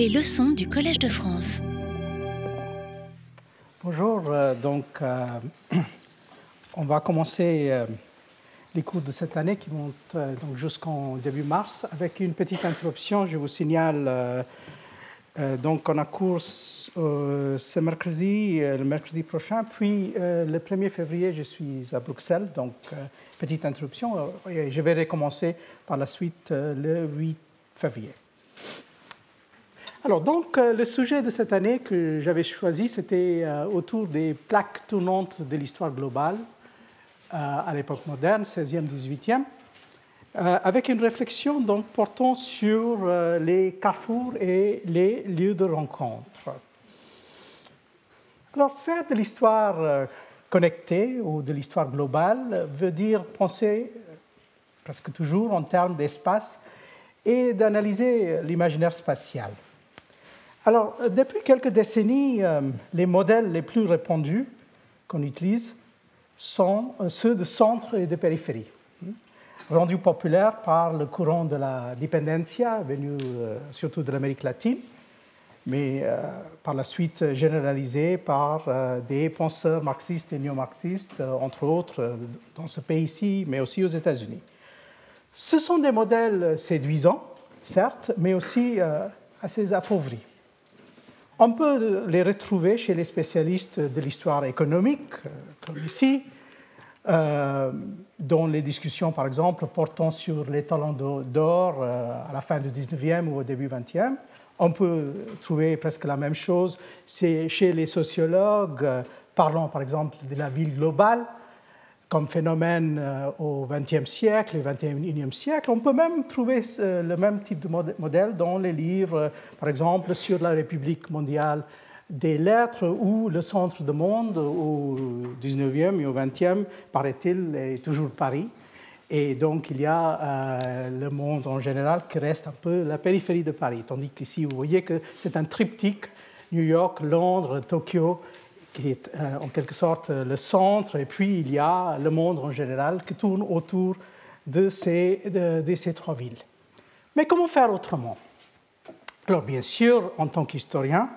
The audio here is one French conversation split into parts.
Les leçons du Collège de France. Bonjour, euh, donc euh, on va commencer euh, les cours de cette année qui vont donc jusqu'en début mars avec une petite interruption. Je vous signale donc on a cours ce mercredi, le mercredi prochain, puis le 1er février je suis à Bruxelles, donc petite interruption et je vais recommencer par la suite le 8 février. Alors, donc, euh, le sujet de cette année que j'avais choisi, c'était euh, autour des plaques tournantes de l'histoire globale euh, à l'époque moderne, 16e, 18e, avec une réflexion donc portant sur les carrefours et les lieux de rencontre. Alors, faire de l'histoire connectée ou de l'histoire globale veut dire penser presque toujours en termes d'espace et d'analyser l'imaginaire spatial. Alors, euh, depuis quelques décennies, euh, les modèles les plus répandus qu'on utilise sont euh, ceux de centre et de périphérie, hein, rendus populaires par le courant de la dependencia, venu surtout de l'Amérique latine, mais par la suite généralisé par des penseurs marxistes et néo-marxistes, entre autres dans ce pays-ci, mais aussi aux États-Unis. Ce sont des modèles séduisants, certes, mais aussi assez appauvris. On peut les retrouver chez les spécialistes de l'histoire économique, euh, comme ici, euh, dont les discussions, par exemple, portant sur les talents d'or euh, à la fin du 19e ou au début 20e. On peut trouver presque la même chose chez les sociologues, parlant par exemple de la ville globale, comme phénomène euh, au XXe siècle et XXIe siècle. On peut même trouver euh, le même type de modèle dans les livres, par exemple, sur la République mondiale des lettres ou le centre du monde au XIXe et au XXe, paraît-il, est toujours Paris. Et donc, il y a euh, le monde en général qui reste un peu la périphérie de Paris. Tandis qu'ici, vous voyez que c'est un triptyque New York, Londres, Tokyo qui est euh, en quelque sorte le centre, et puis il y a le monde en général qui tourne autour de ces, trois villes. Mais comment faire autrement? Alors bien sûr, en tant qu'historien,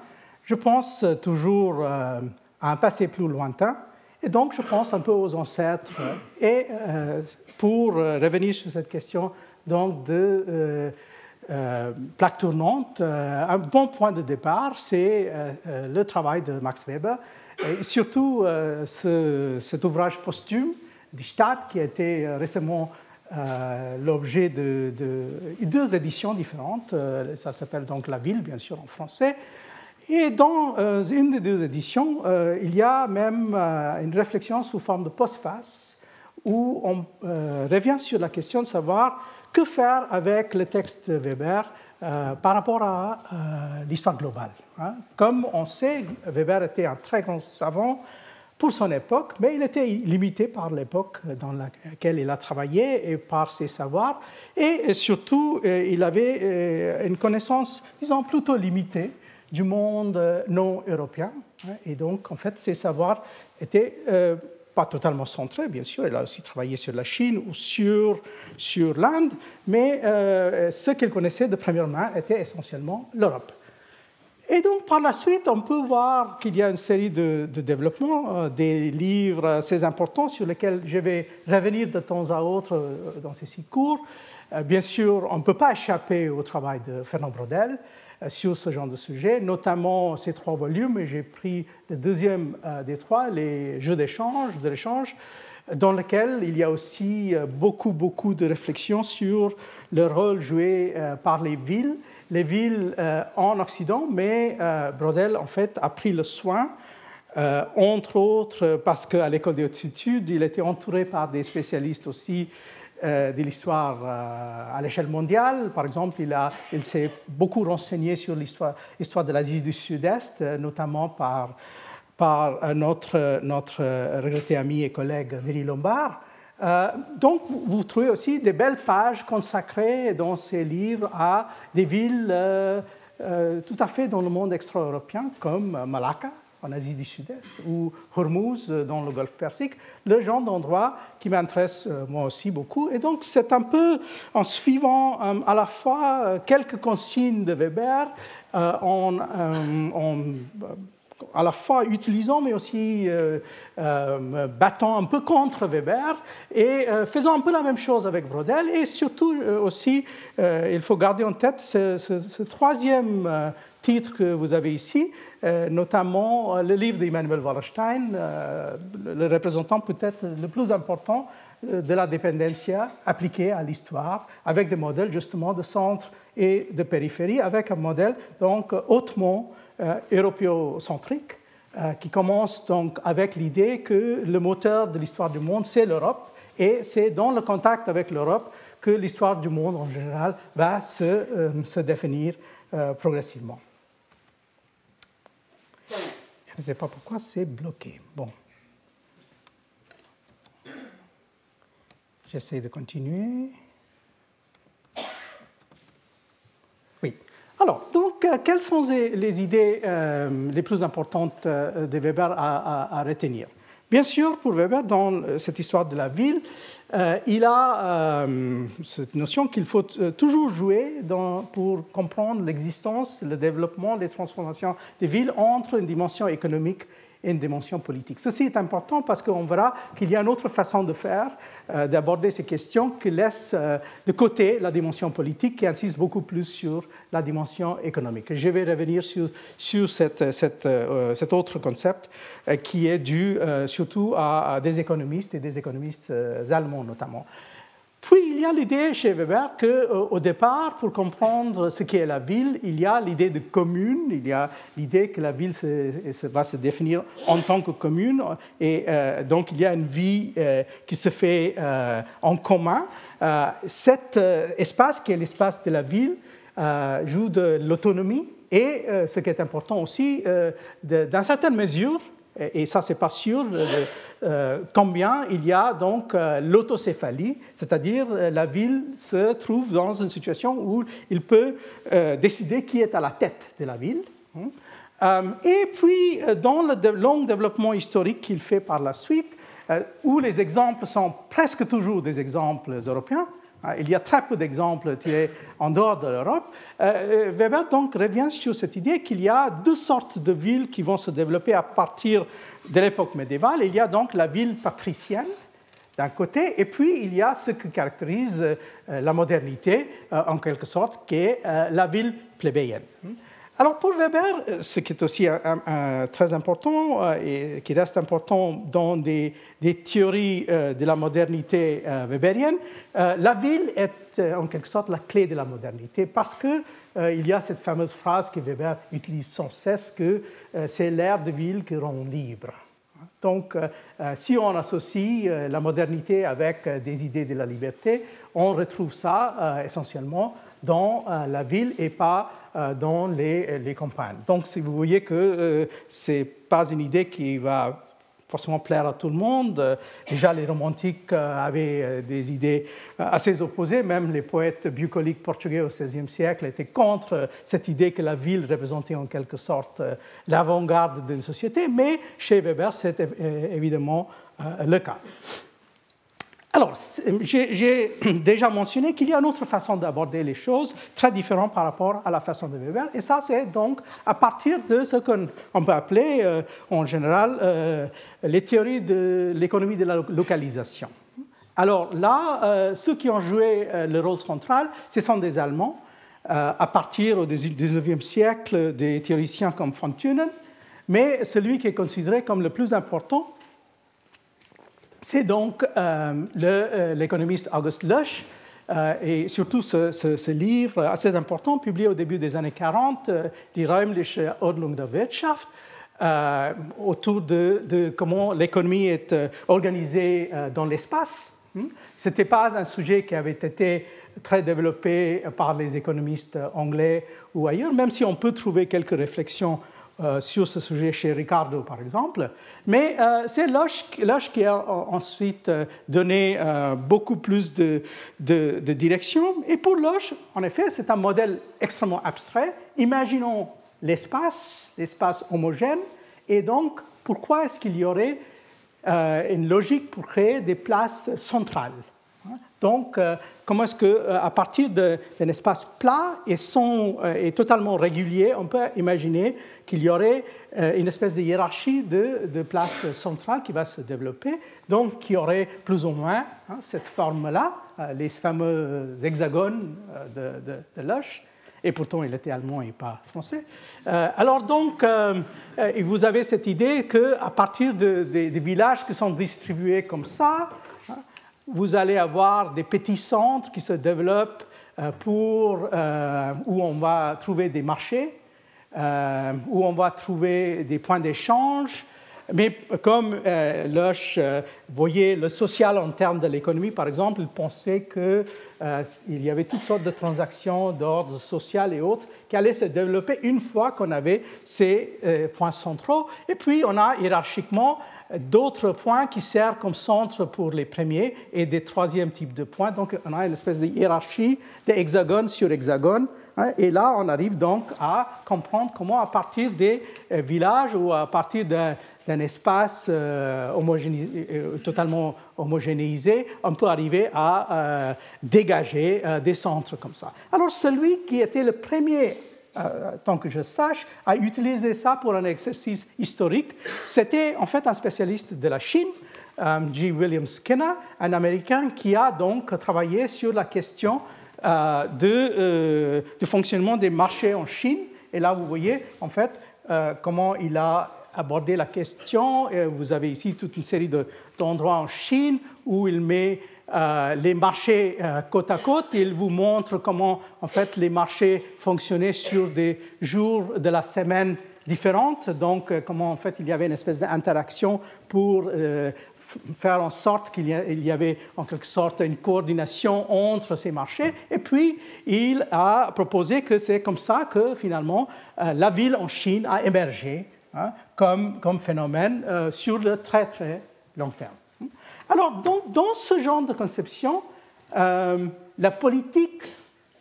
je pense toujours euh, à un passé plus lointain, et donc je pense un peu aux ancêtres. Et euh, pour revenir sur cette question donc de plaque tournante, un bon point de départ, c'est le travail de Max Weber, surtout, euh, cet ouvrage posthume, Die Stadt, qui a été euh, récemment euh, l'objet de, deux éditions différentes. ça s'appelle donc La Ville, bien sûr, en français. Et dans une des deux éditions, il y a même une réflexion sous forme de postface où on revient sur la question de savoir que faire avec le texte de Weber euh, par rapport à euh, l'histoire globale. Hein. Comme on sait, Weber était un très grand savant pour son époque, mais il était limité par l'époque dans laquelle il a travaillé et par ses savoirs. Et surtout, euh, il avait une connaissance, disons, plutôt limitée du monde non européen. Hein. Et donc, en fait, ses savoirs étaient pas totalement centré, bien sûr, il a aussi travaillé sur la Chine ou sur, sur l'Inde, mais euh, ce qu'il connaissait de première main était essentiellement l'Europe. Et donc, par la suite, on peut voir qu'il y a une série de, développements, euh, des livres assez importants sur lesquels je vais revenir de temps à autre euh, dans ces six cours. bien sûr, on ne peut pas échapper au travail de Fernand Brodel. Euh, sur ce genre de sujet, notamment ces trois volumes. Et j'ai pris le deuxième euh, des trois, les jeux d'échange, de l'échange, dans lequel il y a aussi euh, beaucoup, beaucoup de réflexions sur le rôle joué par les villes, les villes en Occident, mais Brodel, en fait, a pris le soin entre autres parce qu'à l'école des hautes études, il était entouré par des spécialistes aussi de l'histoire euh, à l'échelle mondiale. Par exemple, il, il s'est beaucoup renseigné sur l'histoire de l'Asie du Sud-Est, euh, notamment par, par notre, notre regretté ami et collègue Denis Lombard. donc, vous trouvez aussi des belles pages consacrées dans ces livres à des villes tout à fait dans le monde extra-européen, comme Malacca, en Asie du Sud-Est, ou Hormuz dans le Golfe Persique, le genre d'endroit qui m'intéresse moi aussi beaucoup. Et donc c'est un peu en suivant à la fois quelques consignes de Weber, en, à la fois utilisant mais aussi euh, euh, battant un peu contre Weber et euh, faisant un peu la même chose avec Brodel et surtout aussi il faut garder en tête ce, troisième titre que vous avez ici, notamment le livre d'Emmanuel Wallerstein, le représentant peut-être le plus important de la dépendancia appliquée à l'histoire, avec des modèles justement de centre et de périphérie, avec un modèle donc hautement euh, européocentrique, euh, qui commence donc avec l'idée que le moteur de l'histoire du monde, c'est l'Europe, et c'est dans le contact avec l'Europe que l'histoire du monde en général va se, euh, se définir progressivement. Je ne sais pas pourquoi c'est bloqué. Bon. J'essaie de continuer. Alors, donc, euh, quelles sont les idées euh, les plus importantes euh, de Weber à, retenir? Bien sûr, pour Weber, dans cette histoire de la ville, il a cette notion qu'il faut toujours jouer pour comprendre l'existence, le développement, les transformations des villes entre une dimension économique et une dimension politique. Ceci est important parce qu'on verra qu'il y a une autre façon de faire, euh, d'aborder ces questions qui laisse euh, de côté la dimension politique, qui insiste beaucoup plus sur la dimension économique. Je vais revenir sur, sur cette, cette, euh, cet autre concept qui est dû surtout à, à, des économistes et des économistes allemands notamment. Puis il y a l'idée chez Weber qu'au départ, pour comprendre ce qu'est la ville, il y a l'idée de commune, il y a l'idée que la ville va se définir en tant que commune, et euh, donc il y a une vie euh, qui se fait euh, en commun. cet espace, qui est l'espace de la ville, joue de l'autonomie et, ce qui est important aussi, dans certaines mesures, et ça, c'est pas sûr euh, combien il y a donc euh, l'autocéphalie, c'est-à-dire euh, la ville se trouve dans une situation où il peut décider qui est à la tête de la ville. Hein. et puis, dans le long développement historique qu'il fait par la suite, où les exemples sont presque toujours des exemples européens, il y a très peu d'exemples tirés en dehors de l'Europe. Euh, euh, Weber donc revient sur cette idée qu'il y a deux sortes de villes qui vont se développer à partir de l'époque médiévale. Il y a donc la ville patricienne d'un côté, et puis il y a ce qui caractérise euh, la modernité, en quelque sorte, qui est la ville plébéienne. Alors pour Weber, euh, ce qui est aussi très important euh, et qui reste important dans des, théories euh, de la modernité weberienne, la ville est en quelque sorte la clé de la modernité parce que il y a cette fameuse phrase que Weber utilise sans cesse que c'est l'air de ville qui rend libre. Donc, si on associe la modernité avec des idées de la liberté, on retrouve ça essentiellement dans la ville et pas euh, dans les, campagnes. Donc, si vous voyez que euh, ce n'est pas une idée qui va forcément plaire à tout le monde. Euh, déjà, les romantiques avaient des idées assez opposées. Même les poètes bucoliques portugais au XVIe siècle étaient contre cette idée que la ville représentait en quelque sorte l'avant-garde d'une société. Mais chez Weber, c'est évidemment le cas. Alors, j'ai déjà mentionné qu'il y a une autre façon d'aborder les choses, très différente par rapport à la façon de Weber, et ça, c'est donc à partir de ce qu'on peut appeler euh, en général euh, les théories de l'économie de la localisation. Alors là, euh, ceux qui ont joué le rôle central, ce sont des Allemands, à partir au XIXe siècle, des théoriciens comme von Thunen, mais celui qui est considéré comme le plus important, c'est donc euh, euh, l'économiste August Lösch, euh, et surtout ce, livre assez important, publié au début des années 40, Die räumliche Ordnung der Wirtschaft, autour de, comment l'économie est organisée dans l'espace. Hmm? Ce n'était pas un sujet qui avait été très développé par les économistes anglais ou ailleurs, même si on peut trouver quelques réflexions euh, sur ce sujet chez Ricardo, par exemple. Mais euh, c'est Loche, qui a ensuite euh, donné beaucoup plus de, de, de, direction. Et pour Loche, en effet, c'est un modèle extrêmement abstrait. Imaginons l'espace, l'espace homogène, Et donc, pourquoi est-ce qu'il y aurait une logique pour créer des places centrales? Donc, euh, comment est-ce qu'à euh, partir d'un espace plat et, euh, totalement régulier, on peut imaginer qu'il y aurait une espèce de hiérarchie de, places centrales qui va se développer, donc qui aurait plus ou moins hein, cette forme-là, les fameux hexagones de, de, et pourtant il était allemand et pas français. alors donc, vous avez cette idée qu'à partir des villages qui sont distribués comme ça, vous allez avoir des petits centres qui se développent euh, pour, euh, où on va trouver des marchés, euh, où on va trouver des points d'échange. Mais comme Loche voyait le social en termes de l'économie, par exemple, il pensait qu'il y avait toutes sortes de transactions d'ordre social et autres qui allaient se développer une fois qu'on avait ces points centraux. Et puis, on a hiérarchiquement d'autres points qui servent comme centre pour les premiers et des troisièmes types de points. Donc, on a une espèce de hiérarchie d'hexagone sur hexagone. Hein, et là, on arrive donc à comprendre comment, à partir des euh, villages ou à partir d'un espace euh, euh, totalement homogénéisé, on peut arriver à dégager des centres comme ça. Alors celui qui était le premier euh, tant que je sache, a utilisé ça pour un exercice historique. C'était en fait un spécialiste de la Chine, euh, G. William Skinner, un Américain qui a donc travaillé sur la question euh, de, du fonctionnement des marchés en Chine. Et là, vous voyez en fait comment il a abordé la question. Vous avez ici toute une série d'endroits en Chine où il met euh, les marchés euh, côte à côte. Il vous montre comment en fait les marchés fonctionnaient sur des jours de la semaine différentes. Donc euh, comment en fait il y avait une espèce d'interaction pour faire en sorte qu'il y avait en quelque sorte une coordination entre ces marchés. Et puis, il a proposé que c'est comme ça que finalement la ville en Chine a émergé hein, comme, comme, phénomène sur le très très long terme. Alors, dans, ce genre de conception, euh, la politique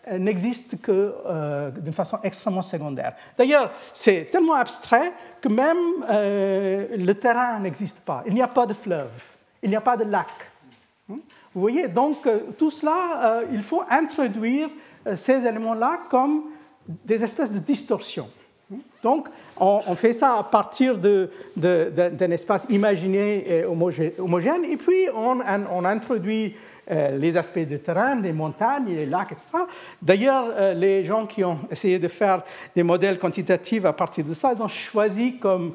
euh, n'existe que euh, d'une façon extrêmement secondaire. D'ailleurs, c'est tellement abstrait que même le terrain n'existe pas. Il n'y a pas de fleuve, il n'y a pas de lac. Hmm? Vous voyez, donc tout cela, il faut introduire ces éléments-là comme des espèces de distorsions. Donc, on, fait ça à partir d'un espace imaginé et homogène, et puis on, introduit euh, les aspects du terrain, les montagnes, les lacs, etc. D'ailleurs, euh, les gens qui ont essayé de faire des modèles quantitatifs à partir de ça, ils ont choisi comme,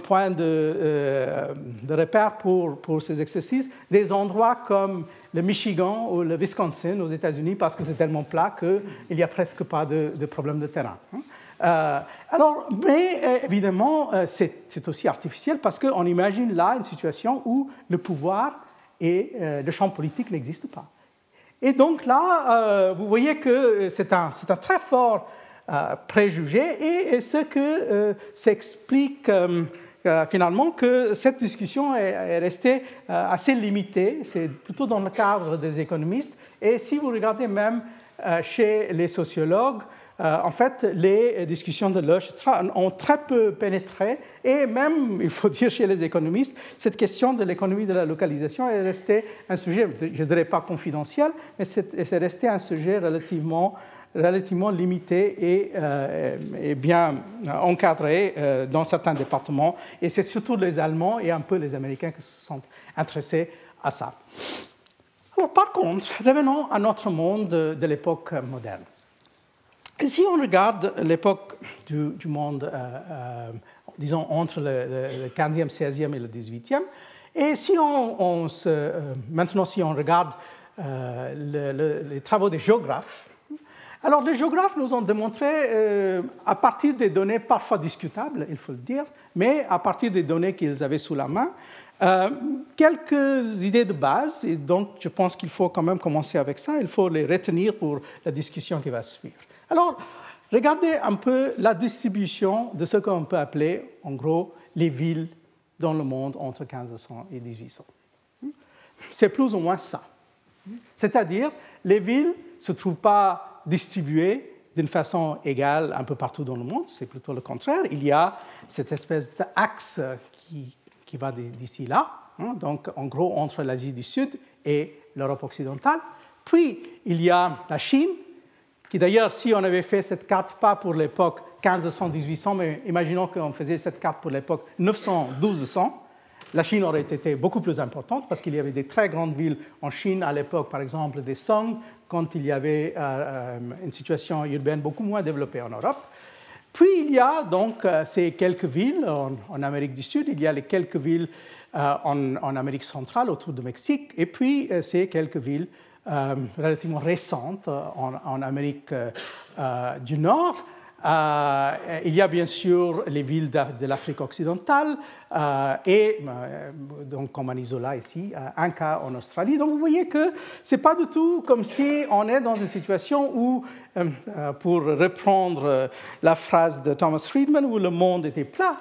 point de, euh, repère pour, ces exercices des endroits comme le Michigan ou le Wisconsin aux États-Unis, parce que c'est tellement plat qu'il n'y a presque pas de, de problème de terrain. Hein. Euh, alors, mais euh, évidemment, euh, c'est aussi artificiel parce qu'on imagine là une situation où le pouvoir et le champ politique n'existent pas. Et donc là, vous voyez que c'est un, un, très fort préjugé et, ce que s'explique finalement que cette discussion est, restée assez limitée, c'est plutôt dans le cadre des économistes. Et si vous regardez même chez les sociologues, euh, en fait, les discussions de Loche ont très peu pénétré, et même, il faut dire chez les économistes, cette question de l'économie de la localisation est restée un sujet, je ne dirais pas confidentiel, mais c'est resté un sujet relativement, limité et, euh, bien encadré euh, dans certains départements. Et c'est surtout les Allemands et un peu les Américains qui se sont intéressés à ça. Par contre, revenons à notre monde de l'époque moderne. Et si on regarde l'époque du, monde, euh, euh, disons, entre le, 15e, 16e et le 18e, et si on, se, euh, maintenant si on regarde les travaux des géographes, alors les géographes nous ont démontré, à partir des données parfois discutables, il faut le dire, mais à partir des données qu'ils avaient sous la main, quelques idées de base, et donc je pense qu'il faut quand même commencer avec ça, il faut les retenir pour la discussion qui va suivre. Alors, regardez un peu la distribution de ce qu'on peut appeler, en gros, les villes dans le monde entre 1500 et 1800. C'est plus ou moins ça. C'est-à-dire, les villes ne se trouvent pas distribuées d'une façon égale un peu partout dans le monde, c'est plutôt le contraire. Il y a cette espèce d'axe qui, qui va d'ici là, hein, donc en gros entre l'Asie du Sud et l'Europe occidentale. Puis il y a la Chine, qui d'ailleurs, si on avait fait cette carte, pas pour l'époque 1500-1800, mais imaginons qu'on faisait cette carte pour l'époque 900-1200, la Chine aurait été beaucoup plus importante parce qu'il y avait des très grandes villes en Chine à l'époque, par exemple des Song, quand il y avait euh, euh, une situation urbaine beaucoup moins développée en Europe. Puis il y a donc euh, ces quelques villes en, Amérique du Sud, il y a les quelques villes en, Amérique centrale autour du Mexique, et puis ces quelques villes relativement récentes en, en Amérique du Nord. Euh, il y a bien sûr les villes de l'Afrique occidentale euh, et euh, donc comme en Isola ici, un cas en Australie. Donc vous voyez que ce n'est pas du tout comme si on est dans une situation où, pour reprendre la phrase de Thomas Friedman, où le monde était plat.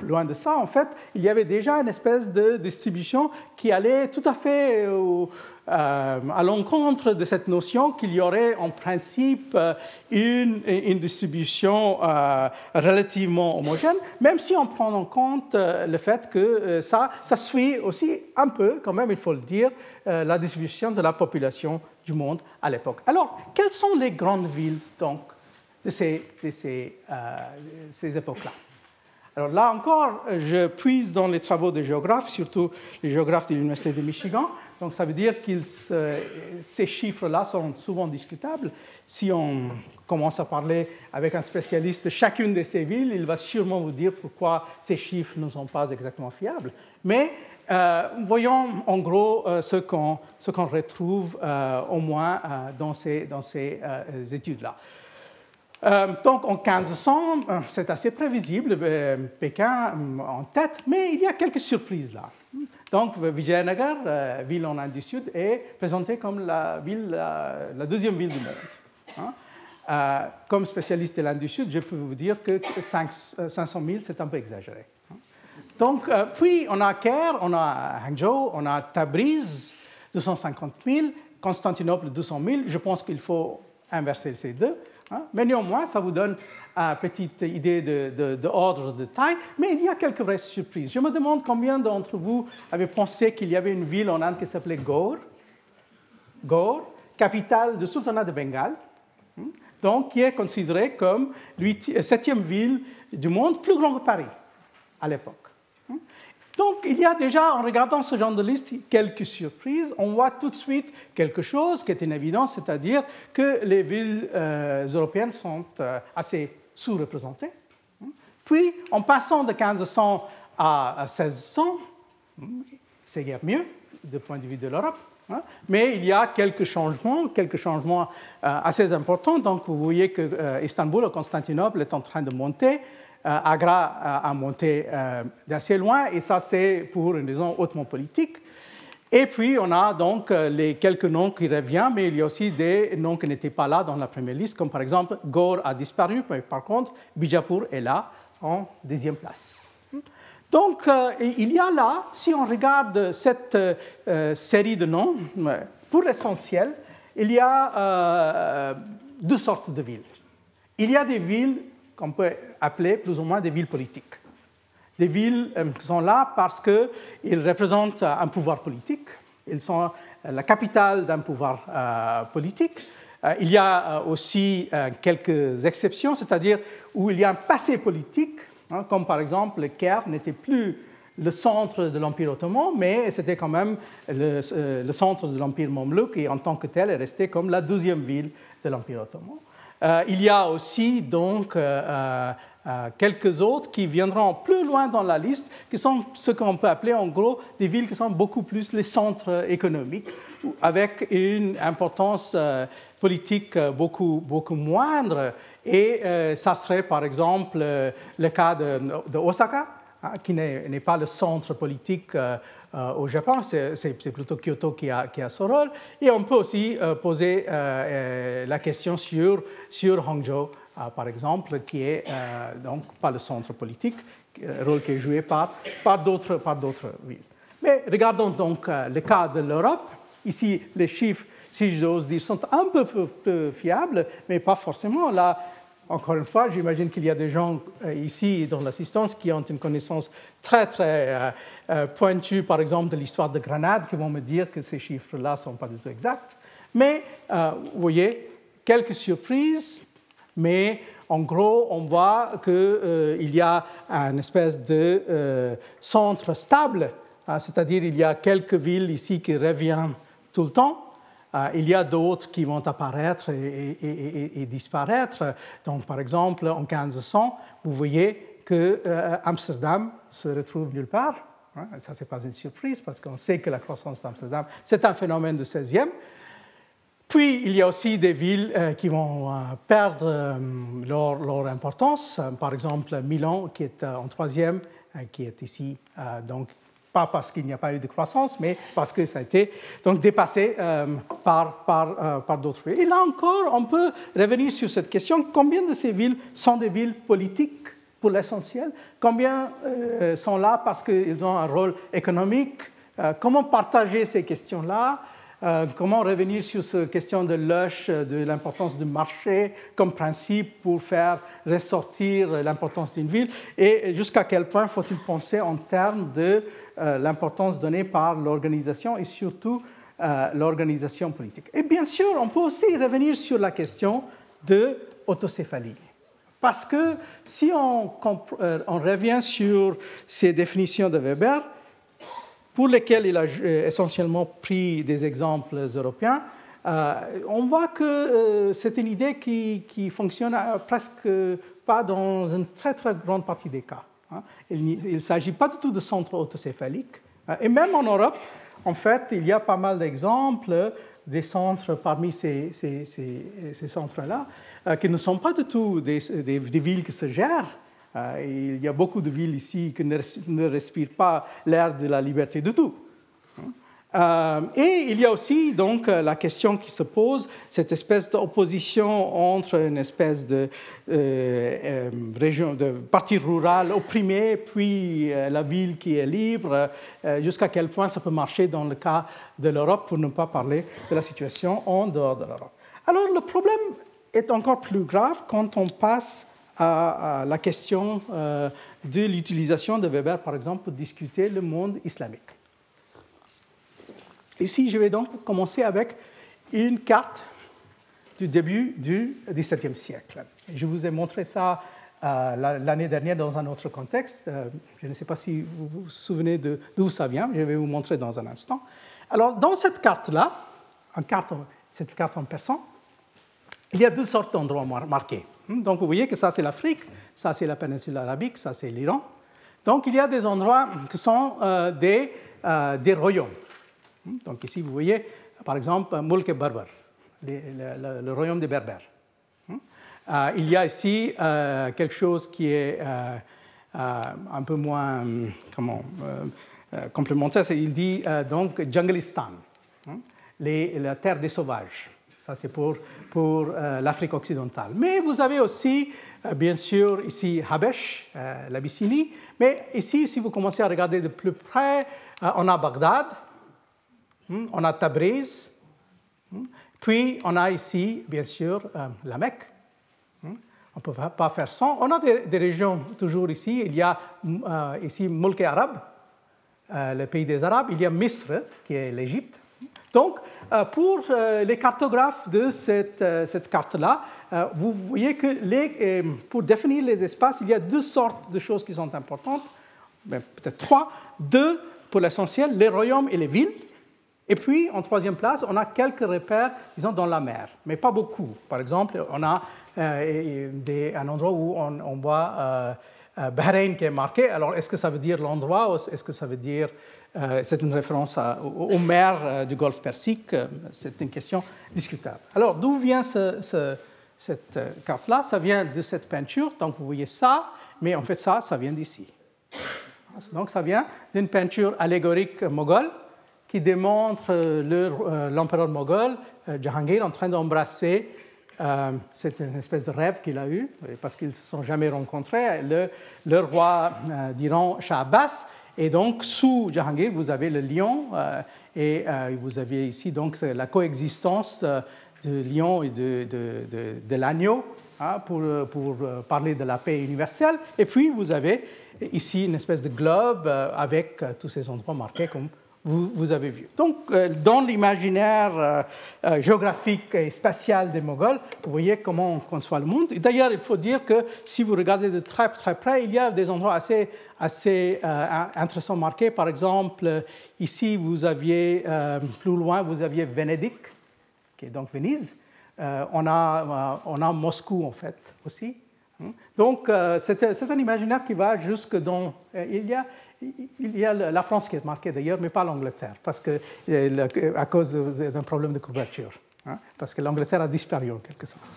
Loin de ça, en fait, il y avait déjà une espèce de distribution qui allait tout à fait euh, à l'encontre de cette notion qu'il y aurait en principe euh, une, distribution euh, relativement homogène, même si on prend en compte le fait que ça, ça suit aussi un peu, quand même, il faut le dire, la distribution de la population du monde à l'époque. Alors, quelles sont les grandes villes donc de ces, de ces, ces époques-là? Alors là encore, je puise dans les travaux des géographes, surtout les géographes de l'Université de Michigan, donc ça veut dire que ces chiffres-là sont souvent discutables. Si on commence à parler avec un spécialiste de chacune de ces villes, il va sûrement vous dire pourquoi ces chiffres ne sont pas exactement fiables. Mais euh, voyons en gros euh, ce qu'on retrouve euh, au moins dans ces, dans ces études-là. Donc en 1500, c'est assez prévisible, Pékin en tête, mais il y a quelques surprises là. Donc Vijayanagar, euh, ville en Inde du Sud, est présentée comme la, ville, la, deuxième ville du monde. Hein. Euh, comme spécialiste de l'Inde du Sud, je peux vous dire que 500 000, c'est un peu exagéré. Hein. Donc, euh, puis on a Caire, on a Hangzhou, on a Tabriz, 250 000, Constantinople, 200 000. Je pense qu'il faut inverser ces deux. Hein? Mais néanmoins, ça vous donne une petite idée de, de, de, taille, mais il y a quelques vraies surprises. Je me demande combien d'entre vous avaient pensé qu'il y avait une ville en Inde qui s'appelait Gaur, Gaur, capitale du sultanat de Bengale, hein, donc qui est considérée comme la septième ville du monde, plus grande que Paris à l'époque. Donc, il y a déjà, en regardant ce genre de liste, quelques surprises. On voit tout de suite quelque chose qui est une évidence, c'est-à-dire que les villes euh, européennes sont euh, assez sous-représentés. Puis, en passant de 1500 à 1600, c'est guère mieux du point de vue de l'Europe. Hein. Mais il y a quelques changements, quelques changements euh, assez importants. Donc, vous voyez que Istanbul, Constantinople, est en train de monter. Euh, Agra a monté d'assez loin, et ça, c'est pour une raison hautement politique. Et puis, on a donc euh, les quelques noms qui reviennent, mais il y a aussi des noms qui n'étaient pas là dans la première liste, comme par exemple Gore a disparu, mais par contre, Bijapur est là en deuxième place. Donc, euh, il y a là, si on regarde cette euh, série de noms, pour l'essentiel, il y a deux sortes de villes. Il y a des villes qu'on peut appeler plus ou moins des villes politiques des villes euh, qui sont là parce qu'ils représentent un pouvoir politique. Ils sont la capitale d'un pouvoir euh, politique. Euh, il y a aussi quelques exceptions, c'est-à-dire où il y a un passé politique, hein, comme par exemple le Caire n'était plus le centre de l'Empire ottoman, mais c'était quand même le, le centre de l'Empire mamelouk et en tant que tel est resté comme la deuxième ville de l'Empire ottoman. Euh, il y a aussi donc euh, euh, quelques autres qui viendront plus loin dans la liste, qui sont ce qu'on peut appeler en gros des villes qui sont beaucoup plus les centres économiques, avec une importance politique beaucoup, beaucoup moindre. Et ça serait par exemple le cas de, Osaka, hein, qui n'est pas le centre politique euh, au Japon, c'est plutôt Kyoto qui a, qui a, ce rôle. Et on peut aussi euh, poser euh, la question sur, sur Hangzhou, par exemple, qui est donc pas le centre politique, rôle qui est joué par, par d'autres villes. Mais regardons donc le cas de l'Europe. Ici, les chiffres, si j'ose dire, sont un peu plus fiables, mais pas forcément. Là, encore une fois, j'imagine qu'il y a des gens ici dans l'assistance qui ont une connaissance très, très euh, euh, pointue, par exemple, de l'histoire de Grenade, qui vont me dire que ces chiffres-là ne sont pas du tout exacts. Mais, vous voyez, quelques surprises, mais en gros, on voit qu'il y a une espèce de centre stable, hein, c'est-à-dire il y a quelques villes ici qui reviennent tout le temps, euh, il y a d'autres qui vont apparaître et, disparaître. Donc, par exemple, en 1500, vous voyez que euh, Amsterdam se retrouve nulle part. Hein, ça, ce n'est pas une surprise parce qu'on sait que la croissance d'Amsterdam, c'est un phénomène du 16e. Puis, il y a aussi des villes euh, qui vont perdre leur, leur, importance. Par exemple, Milan, qui est en troisième, qui est ici, donc pas parce qu'il n'y a pas eu de croissance, mais parce que ça a été donc dépassé euh, par, par, euh, par d'autres villes. Et là encore, on peut revenir sur cette question combien de ces villes sont des villes politiques? Pour l'essentiel Combien euh, sont là parce qu'ils ont un rôle économique? Comment partager ces questions-là? Euh, comment revenir sur cette question de l'USH, de l'importance du marché comme principe pour faire ressortir l'importance d'une ville? Et jusqu'à quel point faut-il penser en termes de euh, l'importance donnée par l'organisation et surtout euh, l'organisation politique? Et bien sûr, on peut aussi revenir sur la question de l'autocéphalie. Parce que si on, on revient sur ces définitions de Weber, pour lesquels il a euh, essentiellement pris des exemples européens, euh, on voit que euh, c'est une idée qui, fonctionne presque pas dans une très très grande partie des cas. Hein. Il ne s'agit pas du tout de centres autocéphaliques. Et même en Europe, en fait, il y a pas mal d'exemples des centres parmi ces, centres-là qui ne sont pas du tout des, des, villes qui se gèrent, euh, il y a beaucoup de villes ici qui ne respirent pas l'air de la liberté du tout. Euh, et il y a aussi donc la question qui se pose, cette espèce d'opposition entre une espèce de euh, région, de partie rurale opprimée, puis la ville qui est libre. Jusqu'à quel point ça peut marcher dans le cas de l'Europe, pour ne pas parler de la situation en dehors de l'Europe. Alors le problème est encore plus grave quand on passe à, la question euh, de l'utilisation de Weber, par exemple, pour discuter le monde islamique. Ici, je vais donc commencer avec une carte du début du XVIIe siècle. Je vous ai montré ça euh, l'année dernière dans un autre contexte. Euh, je ne sais pas si vous vous souvenez d'où ça vient, je vais vous montrer dans un instant. Alors, dans cette carte-là, carte, cette carte en persan, il y a deux sortes d'endroits marqués. Hmm, donc vous voyez que ça c'est l'Afrique, ça c'est la péninsule arabique, ça c'est l'Iran. Donc il y a des endroits qui sont euh, des, des, royaumes. Hmm, donc ici vous voyez par exemple Mulk Berber, le, royaume des Berbères. Hmm, euh, il y a ici quelque chose qui est un peu moins comment, complémentaire, il dit donc Junglistan, la terre des sauvages. Ça, c'est pour, pour euh, l'Afrique occidentale. Mais vous avez aussi, euh, bien sûr, ici Habesh, euh, l'Abyssinie. Mais ici, si vous commencez à regarder de plus près, on a Bagdad, hmm, on a Tabriz, hmm, puis on a ici, bien sûr, la Mecque. Hmm, on ne peut pas faire sans. On a des, régions toujours ici. Il y a ici Mulk Arab, le pays des Arabes. Il y a Misr, qui est l'Égypte. Donc, euh, pour euh, les cartographes de cette, euh, cette carte-là, vous voyez que pour définir les espaces, il y a deux sortes de choses qui sont importantes, ben, peut-être trois. Deux, pour l'essentiel, les royaumes et les villes. Et puis, en troisième place, on a quelques repères, disons, dans la mer, mais pas beaucoup. Par exemple, on a des, un endroit où on, voit Bahreïn qui est marqué. Alors, est-ce que ça veut dire l'endroit ou est-ce que ça veut dire euh, c'est une référence aux, mers euh, du Golfe Persique? Euh, c'est une question discutable. Alors, d'où vient cette carte-là? Ça vient de cette peinture. Donc, vous voyez ça, mais en fait, ça, ça vient d'ici. Donc, ça vient d'une peinture allégorique moghole qui démontre l'empereur moghol, Jahangir, en train d'embrasser c'est une espèce de rêve qu'il a eu, parce qu'ils ne se sont jamais rencontrés, le, roi d'Iran, Shah Abbas, Et donc, sous Jahangir, vous avez le lion, et vous avez ici donc la coexistence de lion et de, l'agneau hein, pour, parler de la paix universelle. Et puis, vous avez ici une espèce de globe avec tous ces endroits marqués comme vous, avez vu. Donc, euh, dans l'imaginaire euh, euh, géographique et spatial des Mongols, vous voyez comment on conçoit le monde. D'ailleurs, il faut dire que si vous regardez de très très près, il y a des endroits assez, assez intéressants marqués. Par exemple, ici, vous aviez, plus loin, vous aviez Venedig, qui est donc Venise. on, a, on a Moscou, en fait, aussi. Hein. Donc, c'est un imaginaire qui va jusque dans... il y a il y a la France qui est marquée d'ailleurs, mais pas l'Angleterre, parce que, euh, à cause d'un problème de couverture, hein, parce que l'Angleterre a disparu en quelque sorte.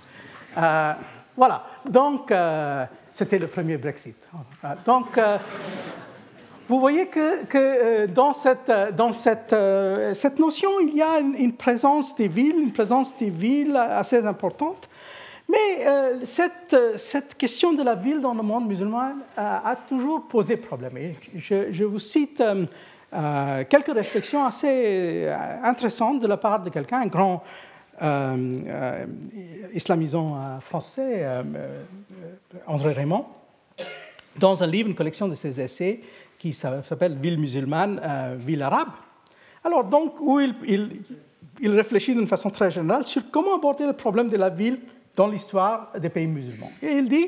Euh, voilà, donc euh, c'était le premier Brexit. Donc, vous voyez que, dans, cette, dans cette, cette, notion, il y a une, présence des villes, une présence des villes assez importante. Mais euh, cette, cette, question de la ville dans le monde musulman a, toujours posé problème. je, vous cite euh, euh, quelques réflexions assez intéressantes de la part de quelqu'un, un grand islamisant français, André Raymond, dans un livre, une collection de ses essais qui s'appelle Ville musulmane, ville arabe. Alors, donc, où il réfléchit d'une façon très générale sur comment aborder le problème de la ville dans l'histoire des pays musulmans. Et il dit,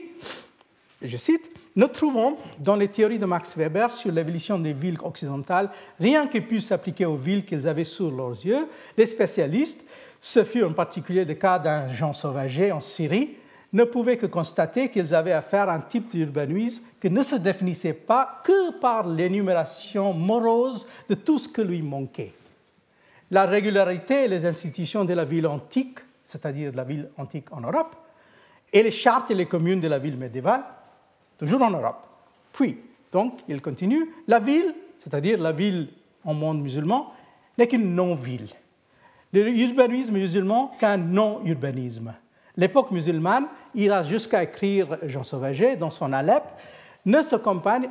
je cite, Nous trouvons dans les théories de Max Weber sur l'évolution des villes occidentales rien qui puisse s'appliquer aux villes qu'ils avaient sous leurs yeux. Les spécialistes, ce fut en particulier le cas d'un Jean Sauvager en Syrie, ne pouvaient que constater qu'ils avaient affaire à un type d'urbanisme qui ne se définissait pas que par l'énumération morose de tout ce que lui manquait. La régularité et les institutions de la ville antique c'est-à-dire de la ville antique en Europe, et les chartes et les communes de la ville médiévale, toujours en Europe. Puis, donc, il continue, la ville, c'est-à-dire la ville en monde musulman, n'est qu'une non-ville. L'urbanisme musulman qu'un non-urbanisme. L'époque musulmane ira jusqu'à écrire Jean Sauvager dans son Alep, ne s'accompagne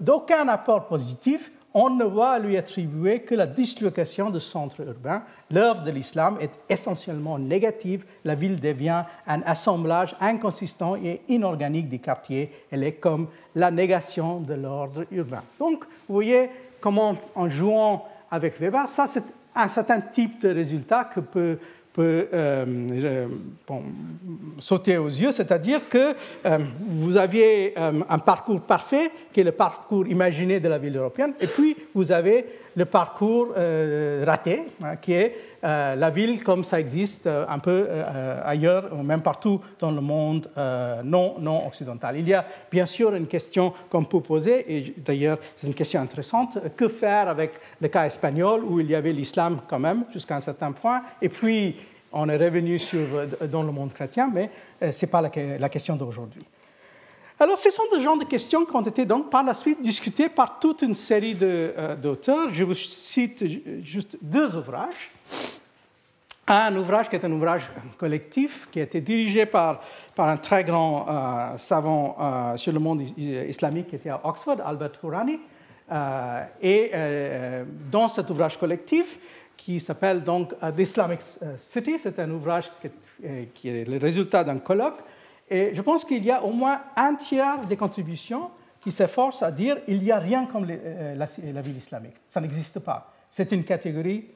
d'aucun apport positif on ne voit lui attribuer que la dislocation de centres urbains. L'œuvre de l'islam est essentiellement négative. La ville devient un assemblage inconsistant et inorganique des quartiers. Elle est comme la négation de l'ordre urbain. Donc, vous voyez comment, en jouant avec Weber, ça c'est un certain type de résultat que peut peut euh, euh, sauter aux yeux, c'est-à-dire que euh, vous aviez un parcours parfait, qui est le parcours imaginé de la ville européenne, et puis vous avez le parcours raté, hein, qui est la ville comme ça existe un peu ailleurs, même partout dans le monde non, non occidental. Il y a bien sûr une question qu'on peut poser, et d'ailleurs c'est une question intéressante, que faire avec le cas espagnol, où il y avait l'islam quand même jusqu'à un certain point, et puis on est revenu sur, dans le monde chrétien, mais euh, ce n'est pas la, question d'aujourd'hui. Alors, ce sont des genres de questions qui ont été donc par la suite discutées par toute une série euh, d'auteurs. Je vous cite juste deux ouvrages. Un ouvrage qui est un ouvrage collectif, qui a été dirigé par, par un très grand euh, savant sur le monde islamique qui était à Oxford, Albert Hourani. et dans cet ouvrage collectif, qui s'appelle donc euh, The Islamic euh, City. C'est un ouvrage euh, qui est le résultat d'un colloque. Et je pense qu'il y a au moins un tiers des contributions qui s'efforcent à dire il n'y a rien comme la, ville islamique. Ça n'existe pas. C'est une catégorie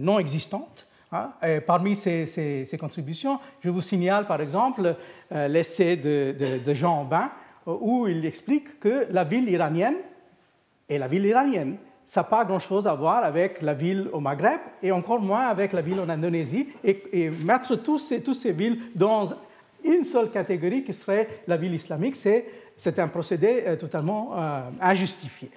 non existante. Hein. parmi ces, contributions, je vous signale par exemple l'essai de, Jean Aubin où il explique que la ville iranienne est la ville iranienne ça n'a pas grand-chose à voir avec la ville au Maghreb et encore moins avec la ville en Indonésie. Et, mettre tous ces, toutes ces villes dans une seule catégorie qui serait la ville islamique, c'est un procédé euh, totalement euh, injustifié.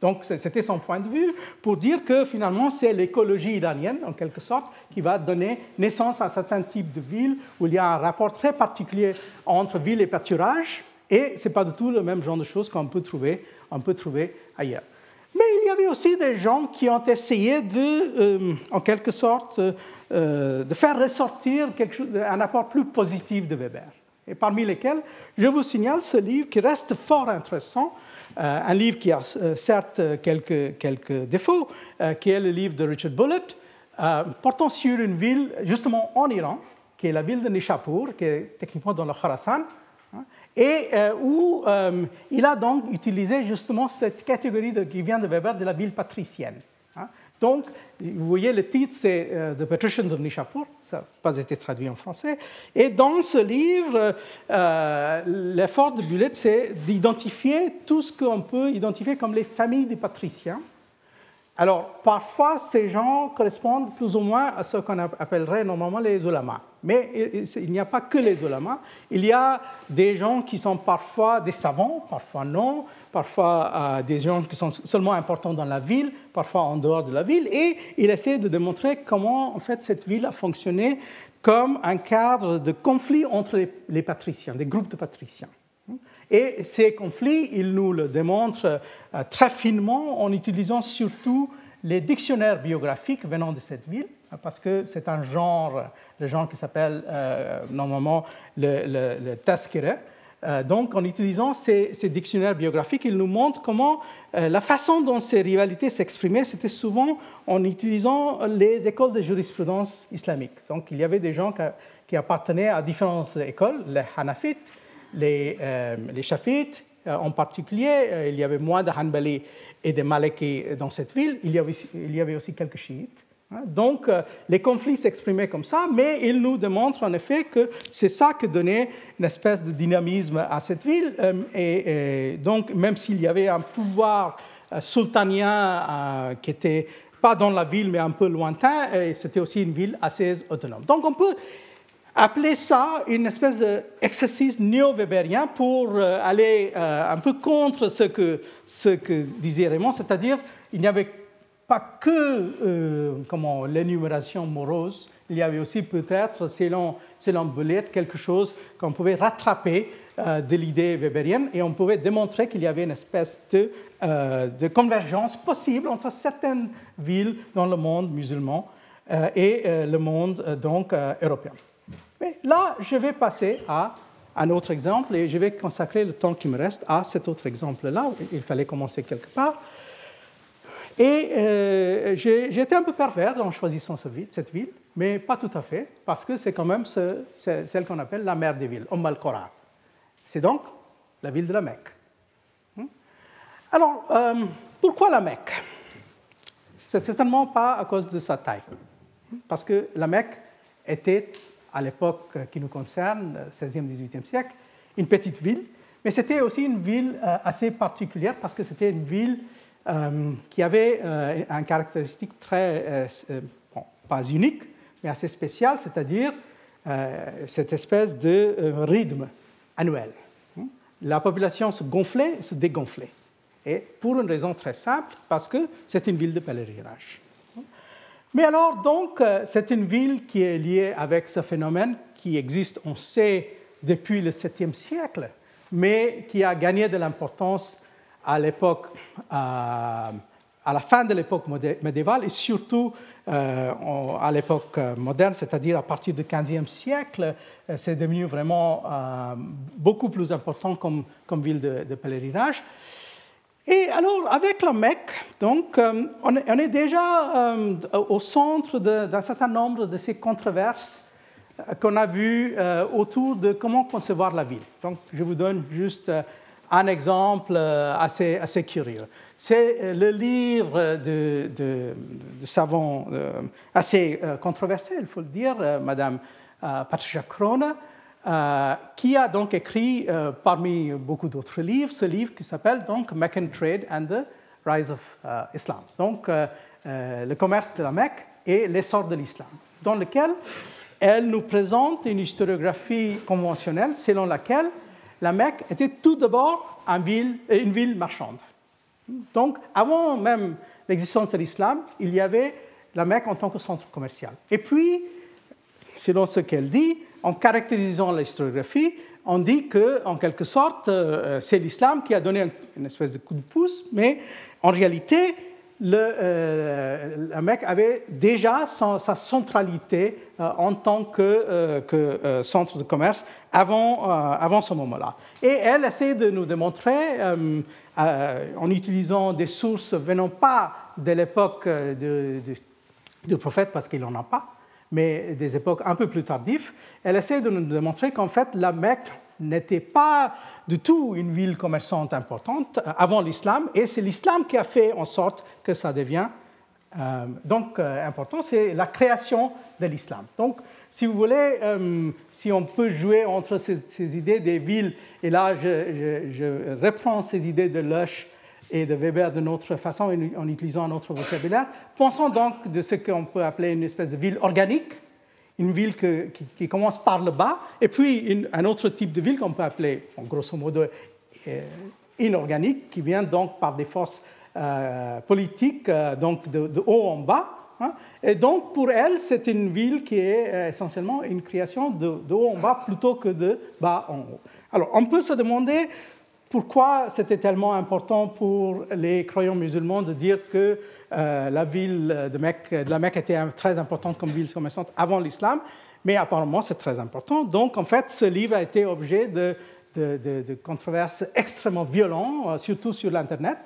Donc c'était son point de vue pour dire que finalement c'est l'écologie iranienne en quelque sorte qui va donner naissance à un certain type de ville où il y a un rapport très particulier entre ville et pâturage et ce n'est pas du tout le même genre de choses qu'on peut trouver, on peut trouver ailleurs. Mais il y avait aussi des gens qui ont essayé de, euh, en quelque sorte, euh, de faire ressortir un apport plus positif de Weber. Et parmi lesquels, je vous signale ce livre qui reste fort intéressant, un livre qui a certes quelques, quelques défauts, qui est le livre de Richard Bullitt, portant sur une ville justement en Iran, qui est la ville de Nishapur, qui est techniquement dans le Khorasan, hein, et où il a donc utilisé justement cette catégorie qui vient de Weber de la ville patricienne. Donc, vous voyez, le titre, c'est euh, The Patricians of Nishapur, ça n'a pas été traduit en français. Et dans ce livre, euh, l'effort de Bullet, c'est d'identifier tout ce qu'on peut identifier comme les familles des patriciens. Alors, parfois, ces gens correspondent plus ou moins à ce qu'on appellerait normalement les ulamas. Mais il n'y a pas que les ulamas. Il y a des gens qui sont parfois des savants, parfois non, parfois euh, des gens qui sont seulement importants dans la ville, parfois en dehors de la ville. Et il essaie de démontrer comment en fait cette ville a fonctionné comme un cadre de conflit entre les patriciens, des groupes de patriciens. Et ces conflits, il nous le démontre euh, très finement en utilisant surtout les dictionnaires biographiques venant de cette ville, parce que c'est un genre, le genre qui s'appelle euh, normalement le, le, le euh, donc, en utilisant ces, dictionnaires biographiques, il nous montre comment la façon dont ces rivalités s'exprimaient, c'était souvent en utilisant les écoles de jurisprudence islamique. Donc, il y avait des gens qui appartenaient à différentes écoles, les Hanafites, les, euh, euh, en particulier, euh, il y avait moins de Hanbali et de Maliki dans cette ville, il y avait, aussi quelques chiites. Hein. Donc, les conflits s'exprimaient comme ça, mais il nous démontre en effet que c'est ça qui donnait une espèce de dynamisme à cette ville. Et, donc, même s'il y avait un pouvoir sultanien qui était pas dans la ville, mais un peu lointain, c'était aussi une ville assez autonome. Donc, on peut appeler ça une espèce d'exercice néo-weberien pour euh, aller euh, un peu contre ce que, disait Raymond, c'est-à-dire il n'y avait pas que euh, comment, l'énumération morose, il y avait aussi peut-être, selon, selon quelque chose qu'on pouvait rattraper de l'idée weberienne et on pouvait démontrer qu'il y avait une espèce de, de, convergence possible entre certaines villes dans le monde musulman et le monde donc européen. Mais là, je vais passer à un autre exemple et je vais consacrer le temps qui me reste à cet autre exemple-là. Il fallait commencer quelque part. Et euh, j'ai été un peu pervers en choisissant cette ville, mais pas tout à fait, parce que c'est quand même celle qu'on appelle la mère des villes, Umm al-Qura. C'est donc la ville de la Mecque. Hmm? Alors, euh, pourquoi la Mecque? C'est certainement pas à cause de sa taille, parce que la Mecque était à l'époque qui nous concerne, 16e, 18e siècle, une petite ville, mais c'était aussi une ville euh, assez particulière parce que c'était une ville euh, qui avait euh, un caractéristique très, pas unique, mais assez spécial, c'est-à-dire cette espèce de rythme annuel. La population se gonflait se dégonflait. Et pour une raison très simple, parce que c'est une ville de pèlerinage. Mais alors, donc, euh, c'est une ville qui est liée avec ce phénomène qui existe, on sait, depuis le 7e siècle, mais qui a gagné de l'importance à l'époque, à, la fin de l'époque médiévale et surtout euh, à l'époque moderne, c'est-à-dire à partir du 15e siècle, euh, c'est devenu vraiment beaucoup plus important comme, comme ville de pèlerinage. Et alors, avec la Mecque, donc, euh, on, est déjà euh, au centre d'un certain nombre de ces controverses euh, qu'on a vues autour de comment concevoir la ville. Donc, je vous donne juste un exemple assez, assez curieux. C'est le livre de, de, de savants assez controversé, il faut le dire, Madame Patricia Krone, euh, qui a donc écrit, euh, parmi beaucoup d'autres livres, ce livre qui s'appelle donc Meccan Trade and the Rise of euh, Islam. Donc, le commerce de la Mecque et l'essor de l'islam, dans lequel elle nous présente une historiographie conventionnelle selon laquelle la Mecque était tout d'abord une ville, une ville marchande. Donc, avant même l'existence de l'islam, il y avait la Mecque en tant que centre commercial. Et puis, selon ce qu'elle dit, en caractérisant l'historiographie, on dit que, en quelque sorte, euh, c'est l'islam qui a donné une espèce de coup de pouce, mais en réalité, le, la Mecque avait déjà sa centralité en tant que, que centre de commerce avant, avant ce moment-là. Et elle essaie de nous démontrer, en utilisant des sources venant pas de l'époque du prophète, parce qu'il n'en a pas, mais des époques un peu plus tardives, elle essaie de nous démontrer qu'en fait, la Mecque n'était pas du tout une ville commerçante importante euh, avant l'islam, et c'est l'islam qui a fait en sorte que ça devient euh, donc euh, important, c'est la création de l'islam. Donc, si vous voulez, si on peut jouer entre ces, idées des villes, et là je, je, reprends ces idées de Lush et de Weber de notre façon en utilisant un autre vocabulaire, pensons donc de ce qu'on peut appeler une espèce de ville organique, une ville qui, commence par le bas, et puis un autre type de ville qu'on peut appeler, en grosso modo, euh, inorganique, qui vient donc par des forces euh, politiques, euh, donc de, haut en bas. Hein. Et donc, pour elle, c'est une ville qui est essentiellement une création de, de, haut en bas plutôt que de bas en haut. Alors, on peut se demander pourquoi c'était tellement important pour les croyants musulmans de dire que euh, la ville de, de la Mecque était très importante comme ville commerçante avant l'islam, mais apparemment c'est très important. Donc en fait, ce livre a été objet de, de controverses extrêmement violentes, euh, surtout sur l'Internet.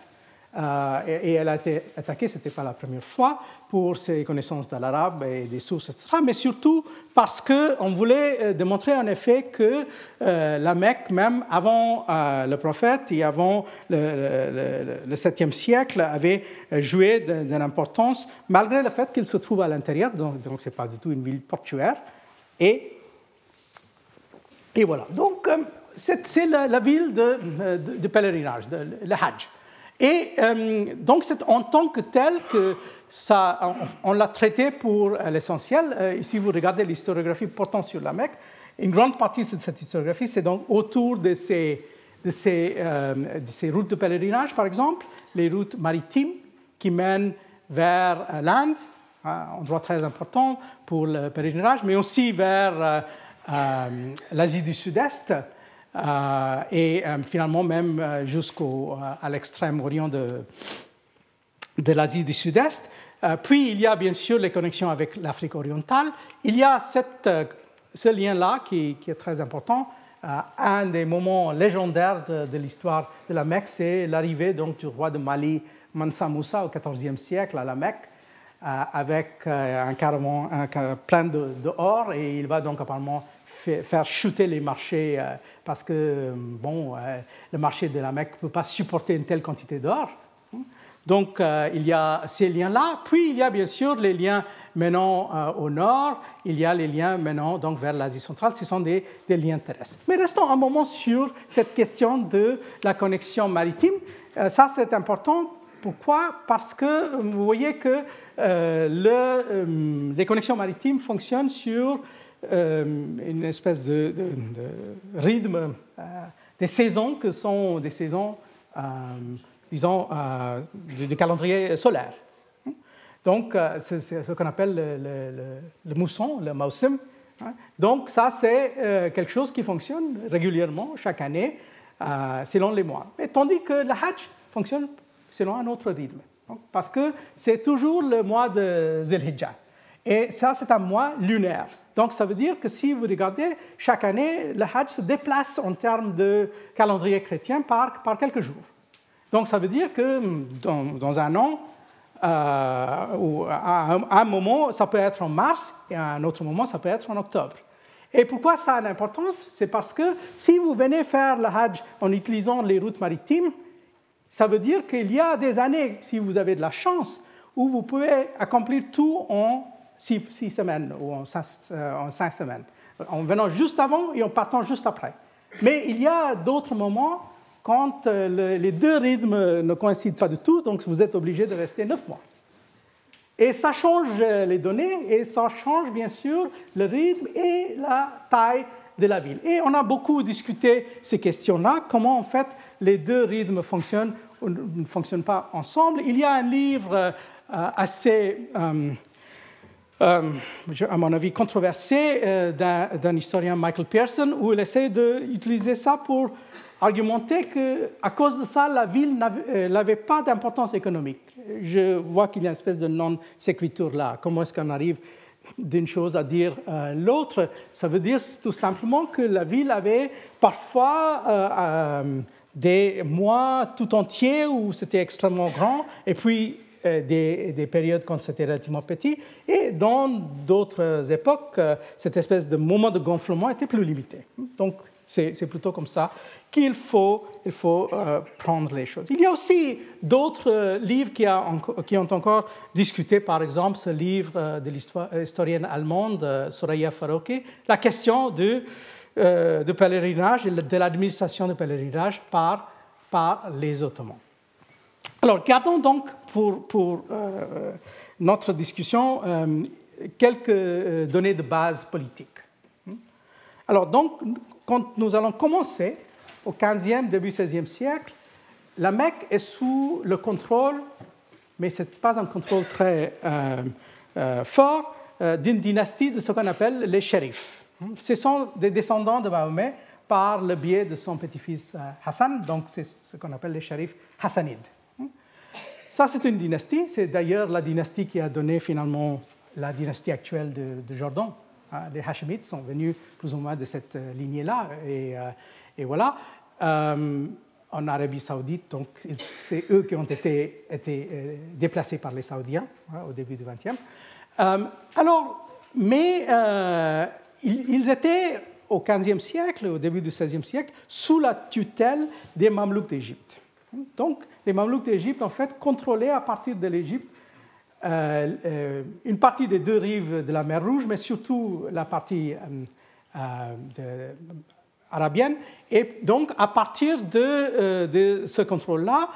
Euh, et, elle a été attaquée, ce n'était pas la première fois, pour ses connaissances de l'arabe et des sources, etc. Mais surtout parce qu'on voulait euh, démontrer en effet que euh, la Mecque, même avant le prophète et avant le, 7e siècle, avait joué d'une importance, malgré le fait qu'il se trouve à l'intérieur, donc, ce n'est pas du tout une ville portuaire. Et, voilà. Donc, c'est la, ville de, pèlerinage, le Hajj. Et euh, donc, c'est en tant que tel que ça, on, l'a traité pour l'essentiel. Euh, ici, vous regardez l'historiographie portant sur la Mecque. Une grande partie de cette historiographie, c'est donc autour de ces, euh, de ces, routes de pèlerinage, par exemple, les routes maritimes qui mènent vers l'Inde, un endroit très important pour le pèlerinage, mais aussi vers l'Asie du Sud-Est. Euh, et euh, finalement même euh, jusqu'à l'extrême orient de, de l'Asie du Sud-Est. puis il y a bien sûr les connexions avec l'Afrique orientale. Il y a cette, ce lien-là qui, qui, est très important. un des moments légendaires de, l'histoire de la Mecque, c'est l'arrivée donc du roi de Mali, Mansa Moussa, au XIVe siècle à la Mecque, avec un carrément plein de, de, et il va donc apparemment faire chuter les marchés euh, parce que bon, euh, le marché de la Mecque ne peut pas supporter une telle quantité d'or. Donc euh, il y a ces liens-là. Puis il y a bien sûr les liens menant au nord, il y a les liens menant donc vers l'Asie centrale. Ce sont des, des, liens terrestres. Mais restons un moment sur cette question de la connexion maritime. ça c'est important. Pourquoi? Parce que vous voyez que le, les connexions maritimes fonctionnent sur euh, une espèce de, rythme euh, des saisons que sont des saisons, euh, disons, du, calendrier solaire. Donc, c'est ce qu'on appelle le, mousson, le mausim. Hein. Donc, ça, c'est quelque chose qui fonctionne régulièrement, chaque année, selon les mois. Mais, tandis que le Hajj fonctionne selon un autre rythme. parce que c'est toujours le mois de Zilhijjah. Et ça, c'est un mois lunaire. Donc ça veut dire que si vous regardez, chaque année, le Hajj se déplace en termes de calendrier chrétien par, quelques jours. Donc ça veut dire que dans, un an, euh, ou à un, moment, ça peut être en mars et à un autre moment, ça peut être en octobre. Et pourquoi ça a l'importance C'est parce que si vous venez faire le Hajj en utilisant les routes maritimes, ça veut dire qu'il y a des années, si vous avez de la chance, où vous pouvez accomplir tout en six, semaines ou en cinq, euh, en cinq, semaines, en venant juste avant et en partant juste après. Mais il y a d'autres moments quand euh, les deux rythmes ne coïncident pas du tout, donc vous êtes obligé de rester neuf mois. Et ça change euh, les données et ça change bien sûr le rythme et la taille de la ville. Et on a beaucoup discuté ces questions-là, comment en fait les deux rythmes fonctionnent ou ne fonctionnent pas ensemble. Il y a un livre assez euh, à mon avis, controversé euh, d'un historien Michael Pearson, où il essaie d'utiliser ça pour argumenté qu'à cause de ça, la ville n'avait pas d'importance économique. Je vois qu'il y a une espèce de non-séquitur là. Comment est-ce qu'on arrive d'une chose à dire euh, l'autre Ça veut dire tout simplement que la ville avait parfois euh, euh, des mois tout entiers où c'était extrêmement grand, et puis des, des, périodes quand c'était relativement petit. Et dans d'autres époques, cette espèce de moment de gonflement était plus limité. Donc c'est plutôt comme ça qu'il faut, euh, prendre les choses. Il y a aussi d'autres euh, livres qui, ont encore discuté, par exemple ce livre euh, de l'historienne allemande Soraya Faroki, la question de, de pèlerinage et de l'administration de pèlerinage par, les Ottomans. Alors, gardons donc pour notre discussion quelques données de base politique. Alors, donc, quand nous allons commencer au 15e, début 16e siècle, la Mecque est sous le contrôle, mais ce n'est pas un contrôle très euh, euh, fort, euh, d'une dynastie de ce qu'on appelle les shérifs. Ce sont des descendants de Mahomet par le biais de son petit-fils Hassan, donc c'est ce qu'on appelle les shérifs hassanides. Ça, c'est une dynastie, c'est d'ailleurs la dynastie qui a donné finalement la dynastie actuelle de, de Jordan. Hein, les Hashemites sont venus plus ou moins de cette euh, lignée-là. Et, euh, voilà. Euh, en Arabie Saoudite, donc c'est eux qui ont été, déplacés par les Saoudiens hein, au début du XXe. alors, mais ils, étaient au XVe siècle, au début du XVIe siècle, sous la tutelle des Mamelouks d'Égypte. Donc, les Mamelouks d'Égypte, en fait, contrôlaient à partir de l'Égypte une partie des deux rives de la mer Rouge, mais surtout la partie euh, arabienne. Et donc, à partir de, de ce contrôle-là,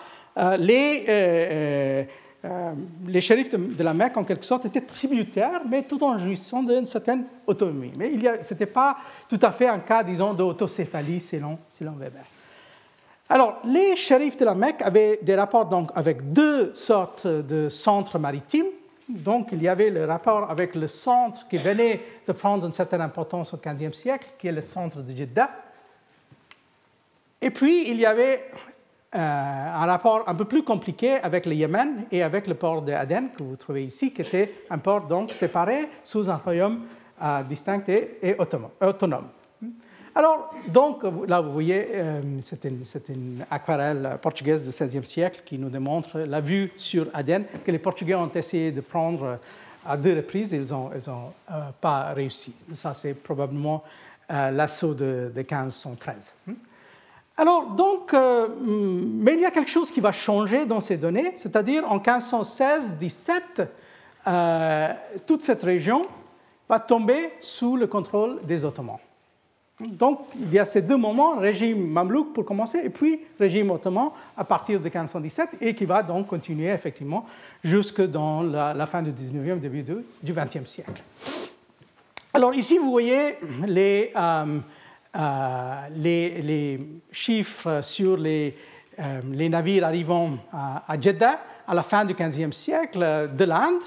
les, les shérifs de, la Mecque, en quelque sorte, étaient tributaires, mais tout en jouissant d'une certaine autonomie. Mais ce n'était pas tout à fait un cas, disons, d'autocéphalie selon, selon Weber. Alors, les shérifs de la Mecque avaient des rapports donc, avec deux sortes de centres maritimes. Donc, il y avait le rapport avec le centre qui venait de prendre une certaine importance au XVe siècle, qui est le centre de Jeddah. Et puis, il y avait euh, un rapport un peu plus compliqué avec le Yémen et avec le port de Aden, que vous trouvez ici, qui était un port donc séparé sous un royaume euh, distinct et, autonome. Alors, donc, là, vous voyez, euh, c'est une, aquarelle portugaise du XVIe siècle qui nous démontre la vue sur Aden que les Portugais ont essayé de prendre à deux reprises et ils n'ont ont, euh, pas réussi. Ça, c'est probablement euh, l'assaut de, 1513. Hmm. Alors, donc, mais il y a quelque chose qui va changer dans ces données, c'est-à-dire en 1516-17, toute cette région va tomber sous le contrôle des Ottomans. Donc, il y a ces deux moments, régime mamelouk pour commencer, et puis régime ottoman à partir de 1517, et qui va donc continuer effectivement jusque dans la, fin du 19e, début du 20e siècle. Alors ici, vous voyez les, euh, euh, les, chiffres sur les, euh, les navires arrivant à, à, Jeddah à la fin du 15e siècle de l'Inde.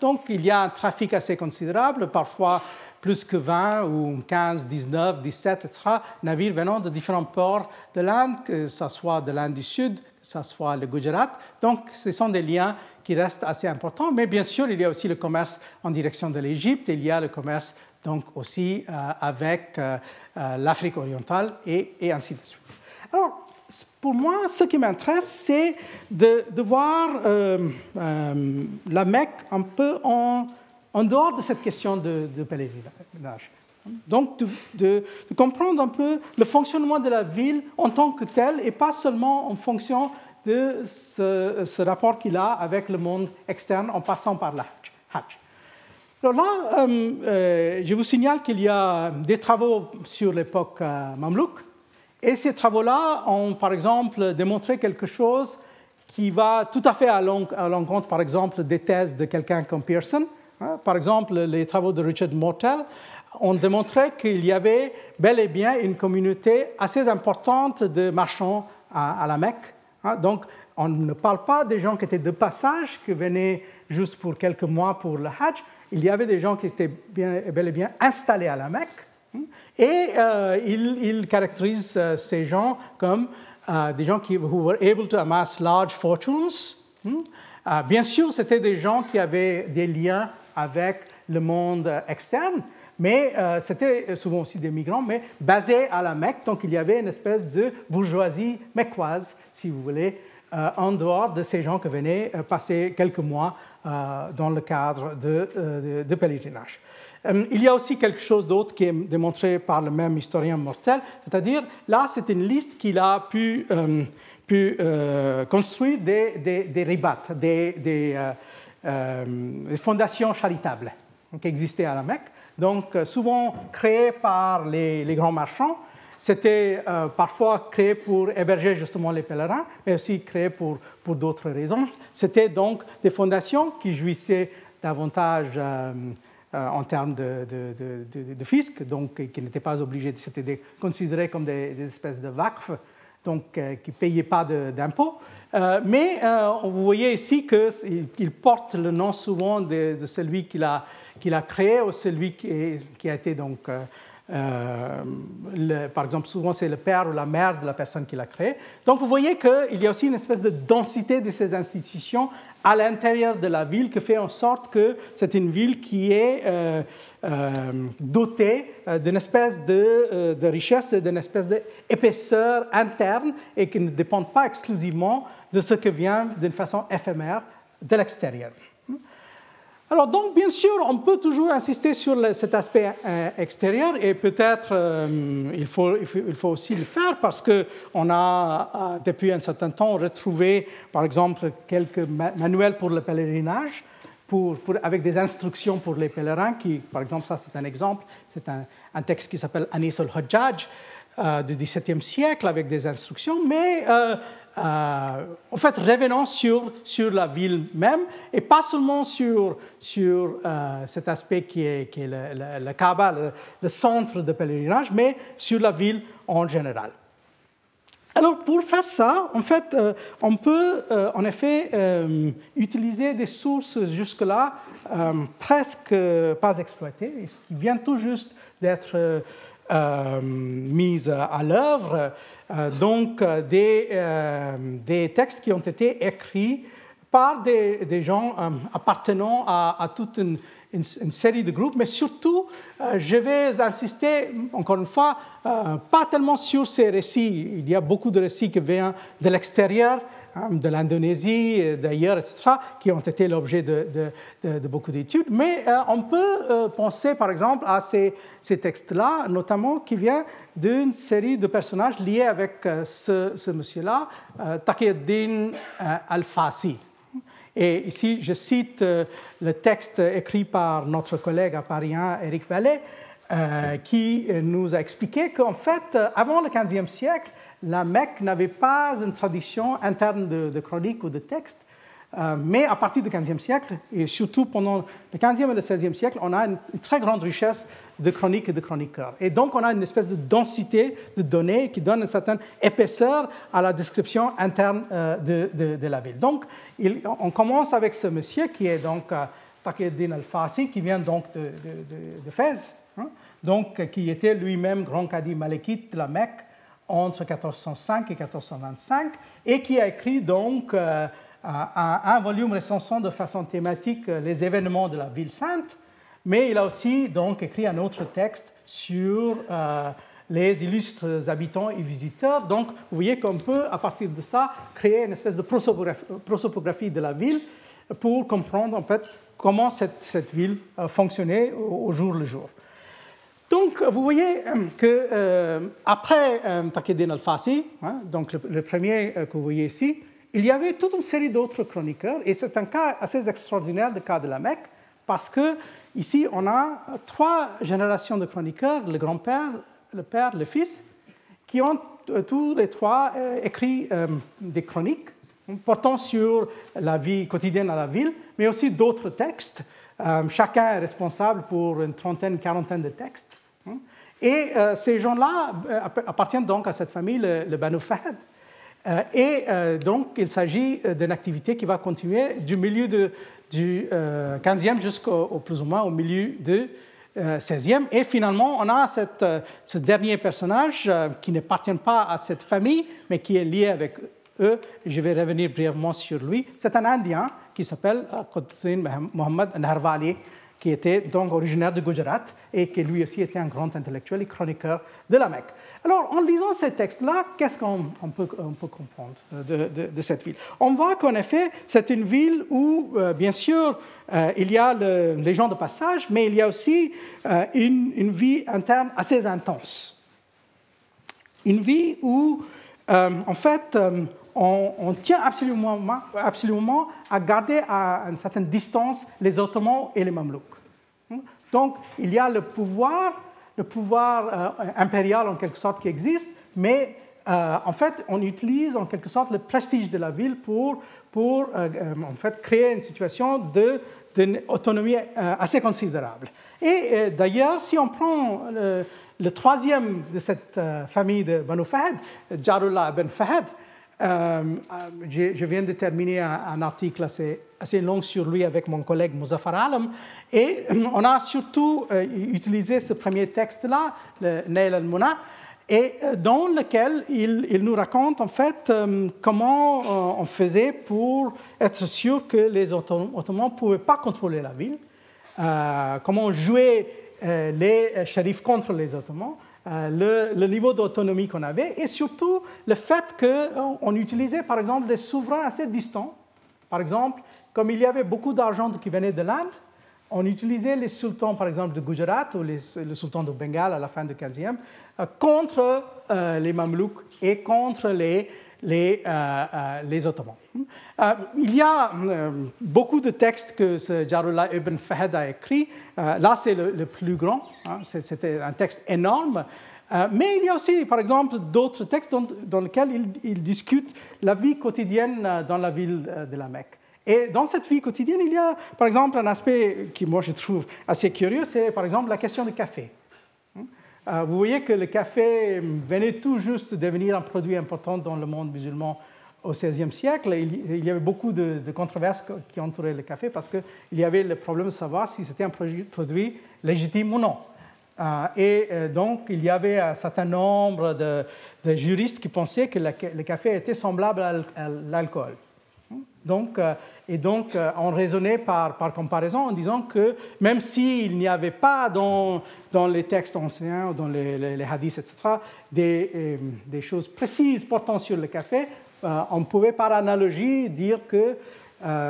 Donc, il y a un trafic assez considérable, parfois plus que 20 ou 15, 19, 17, etc., navires venant de différents ports de l'Inde, que ce soit de l'Inde du Sud, que ce soit le Gujarat. Donc, ce sont des liens qui restent assez importants. Mais bien sûr, il y a aussi le commerce en direction de l'Égypte, il y a le commerce donc aussi euh, avec euh, euh, l'Afrique orientale et, ainsi de suite. Alors, pour moi, ce qui m'intéresse, c'est de, voir la Mecque un peu en en dehors de cette question de, pèlerinage. Donc, de, comprendre un peu le fonctionnement de la ville en tant que tel et pas seulement en fonction de ce, rapport qu'il a avec le monde externe en passant par la Hajj. Alors là, euh, euh, je vous signale qu'il y a des travaux sur l'époque euh, et ces travaux-là ont, par exemple, démontré quelque chose qui va tout à fait à l'encontre, par exemple, des thèses de quelqu'un comme Pearson, par exemple, les travaux de Richard Mortel ont démontré qu'il y avait bel et bien une communauté assez importante de marchands à, la Mecque. Hein. Donc, on ne parle pas des gens qui étaient de passage, qui venaient juste pour quelques mois pour le Hajj. Il y avait des gens qui étaient bel et bien installés à la Mecque, Et il, il, caractérise ces gens comme des gens qui who were able to amass large fortunes. bien sûr, c'était des gens qui avaient des liens avec le monde externe, mais euh, c'était souvent aussi des migrants, mais basés à la Mecque. Donc il y avait une espèce de bourgeoisie mecquoise, si vous voulez, euh, en dehors de ces gens qui venaient euh, passer quelques mois dans le cadre de, de, pèlerinage. il y a aussi quelque chose d'autre qui est démontré par le même historien mortel, c'est-à-dire là, c'est une liste qu'il a pu, construire des, des, ribats, des fondations charitables qui existaient à la Mecque donc euh, souvent créé par les, grands marchands. C'était euh, parfois créé pour héberger justement les pèlerins, mais aussi créé pour, pour d'autres raisons. C'était donc des fondations qui jouissaient davantage euh, en termes de, de, fisc, donc qui n'étaient pas obligés, c'était considéré comme des, espèces de vacres, donc qui ne payaient pas d'impôts. mais vous voyez ici qu'il porte le nom souvent de, celui qu'il a créé ou celui qui, a été donc, euh, euh, par exemple, souvent c'est le père ou la mère de la personne qui l'a créé. Donc vous voyez qu'il y a aussi une espèce de densité de ces institutions à l'intérieur de la ville qui fait en sorte que c'est une ville qui est euh, dotée d'une espèce de, de richesse, d'une espèce d'épaisseur interne et qui ne dépend pas exclusivement de ce qui vient d'une façon éphémère de l'extérieur. Alors donc, bien sûr, on peut toujours insister sur cet aspect euh, extérieur et peut-être euh, il, faut, il, faut, aussi le faire parce qu'on a, euh, depuis un certain temps, retrouvé, par exemple, quelques manuels pour le pèlerinage. Avec des instructions pour les pèlerins, qui, par exemple, ça c'est un exemple, c'est un, texte qui s'appelle Anis al-Hajjaj du XVIIe siècle avec des instructions, mais euh, en fait, revenant sur, sur la ville même, et pas seulement sur, sur euh, cet aspect qui est, qui est le, le, Kaaba, le, centre de pèlerinage, mais sur la ville en général. Alors, pour faire ça, en fait, euh, on peut en effet utiliser des sources jusque-là presque pas exploitées, qui viennent tout juste d'être mises à l'œuvre. Euh, donc euh, des, euh, des, textes qui ont été écrits par des, des gens appartenant à, toute une, une, série de groupes, mais surtout, je vais insister, encore une fois, pas tellement sur ces récits. Il y a beaucoup de récits qui viennent de l'extérieur, Hein, de l'Indonésie, d'ailleurs, etc., qui ont été l'objet de, beaucoup d'études. Mais euh, on peut euh, penser, par exemple, à ces, textes-là, notamment qui viennent d'une série de personnages liés avec euh, ce, monsieur-là, Taqiyuddin al-Fasi. Et ici, je cite le texte écrit par notre collègue à Paris 1, Éric Vallée, qui nous a expliqué qu'en fait, avant le XVe siècle, la Mecque n'avait pas une tradition interne de, chronique ou de texte, euh, mais à partir du XVe siècle, et surtout pendant le XVe et le XVIe siècle, on a une, très grande richesse de chroniques et de chroniqueurs. Et donc, on a une espèce de densité de données qui donne une certaine épaisseur à la description interne euh, de, la ville. Donc, on commence avec ce monsieur qui est donc euh, al-Fasi, qui vient donc de, de Fès, hein, donc, qui était lui-même grand cadi malékite de la Mecque entre 1405 et 1425 et qui a écrit donc euh, un, volume recensant de façon thématique euh, les événements de la ville sainte, mais il a aussi donc écrit un autre texte sur euh, les illustres habitants et visiteurs. Donc, vous voyez qu'on peut, à partir de ça, créer une espèce de prosopographie de la ville pour comprendre en fait comment cette, ville fonctionnait au jour le jour. Donc, vous voyez euh, que euh, après euh, al-Fasi, hein, donc le, premier euh, que vous voyez ici, il y avait toute une série d'autres chroniqueurs, et c'est un cas assez extraordinaire, le cas de la Mecque, parce que ici on a trois générations de chroniqueurs, le grand-père, le père, le fils, qui ont tous les trois écrit des chroniques portant sur la vie quotidienne à la ville, mais aussi d'autres textes. chacun est responsable pour une trentaine, quarantaine de textes. Et euh, ces gens-là euh, appartiennent donc à cette famille, le, Banu. Euh, et donc, il s'agit d'une activité qui va continuer du milieu du 15e jusqu'au plus ou moins au milieu du XVIe. Et finalement, on a ce dernier personnage qui n'appartient pas à cette famille, mais qui est lié avec eux. Je vais revenir brièvement sur lui. C'est un Indien qui s'appelle Qutbuddin Mohammed Narwali qui était donc originaire de Gujarat et qui lui aussi était un grand intellectuel et chroniqueur de la Mecque. Alors, en lisant ces textes-là, qu'est-ce qu'on peut, comprendre de, cette ville? On voit qu'en effet, c'est une ville où, euh, bien sûr, euh, il y a les gens de passage, mais il y a aussi euh, une, vie interne assez intense. Une vie où, en fait, on, tient absolument, à garder à une certaine distance les Ottomans et les Mamelouks. Donc, il y a le pouvoir, le pouvoir euh, impérial en quelque sorte qui existe, mais euh, en fait, on utilise en quelque sorte le prestige de la ville pour, euh, en fait, créer une situation d'autonomie assez considérable. Et d'ailleurs, si on prend le, troisième de cette famille de Banu Fahd, Jarullah ben Fahd, euh, je, viens de terminer un, article assez, long sur lui avec mon collègue Muzaffar Alam. Et on a surtout euh, utilisé ce premier texte-là, Nail al-Muna, et euh, dans lequel il, il, nous raconte en fait comment on faisait pour être sûr que les Ottomans ne pouvaient pas contrôler la ville, comment on jouait les shérifs contre les Ottomans. Euh, le, niveau d'autonomie qu'on avait et surtout le fait qu'on utilisait par exemple des souverains assez distants. Par exemple, comme il y avait beaucoup d'argent qui venait de l'Inde, on utilisait les sultans, par exemple, de Gujarat ou le sultan de Bengale à la fin du 15e, euh, contre euh, les Mamelouks et contre les, les, les Ottomans. il y a beaucoup de textes que ce Jarullah ibn Fahd a écrit. là, c'est le, plus grand. Hein, c'était un texte énorme. mais il y a aussi, par exemple, d'autres textes dans, lesquels il, il, discute la vie quotidienne dans la ville de la Mecque. Et dans cette vie quotidienne, il y a, par exemple, un aspect qui, moi, je trouve assez curieux, c'est, par exemple, la question du café. Euh, vous voyez que le café venait tout juste de devenir un produit important dans le monde musulman au XVIe siècle. Il y avait beaucoup de, controverses qui entouraient le café parce qu'il y avait le problème de savoir si c'était un produit légitime ou non. Euh, et euh, donc, il y avait un certain nombre de, juristes qui pensaient que le café était semblable à l'alcool. Donc, et donc, euh, on raisonnait par, par, comparaison en disant que même s'il n'y avait pas dans, dans, les textes anciens, dans les, les, hadiths, etc., des, euh, des, choses précises portant sur le café, euh, on pouvait par analogie dire que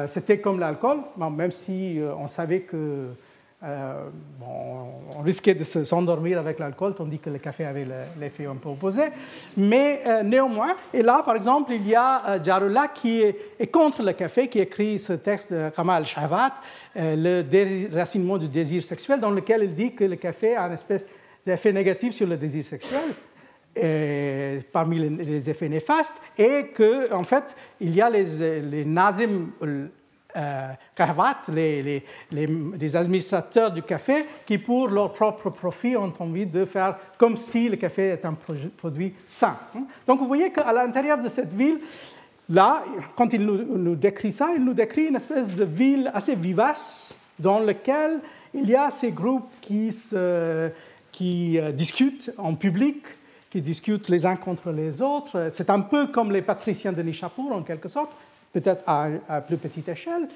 c'était comme l'alcool, même si on savait que euh, on risquait de s'endormir avec l'alcool, tandis que le café avait l'effet un peu opposé. Mais euh, néanmoins, et là, par exemple, il y a euh, Jarullah qui est, contre le café, qui écrit ce texte de Kamal Shavat, Le déracinement du désir sexuel, dans lequel il dit que le café a une espèce d'effet négatif sur le désir sexuel. parmi les, effets néfastes, et qu'en en fait, il y a les, les nazim euh, les, les, administrateurs du café, qui pour leur propre profit ont envie de faire comme si le café est un produit sain. Donc vous voyez qu'à l'intérieur de cette ville, là, quand il nous, décrit ça, il nous décrit une espèce de ville assez vivace dans laquelle il y a ces groupes qui, se, qui euh, discutent en public, qui discutent les uns contre les autres. C'est un peu comme les patriciens de Nishapur, en quelque sorte, peut-être à, plus petite échelle.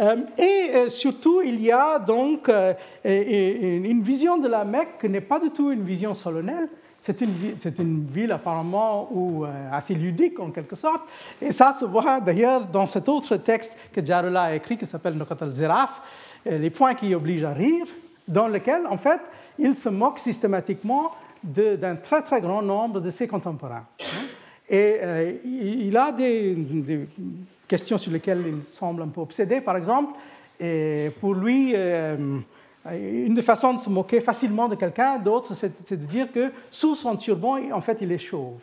Euh, et euh, surtout, il y a donc euh, une vision de la Mecque qui n'est pas du tout une vision solennelle. C'est une, ville apparemment ou, assez ludique en quelque sorte. Et ça se voit d'ailleurs dans cet autre texte que Jarullah a écrit qui s'appelle Nokat al-Ziraf, les points qui obligent à rire, dans lequel en fait il se moque systématiquement d'un très très grand nombre de ses contemporains. Et il a des questions sur lesquelles il semble un peu obsédé, par exemple. Et pour lui, euh, une des façons de se moquer facilement de quelqu'un d'autre, c'est de dire que sous son turban, en fait, il est chauve.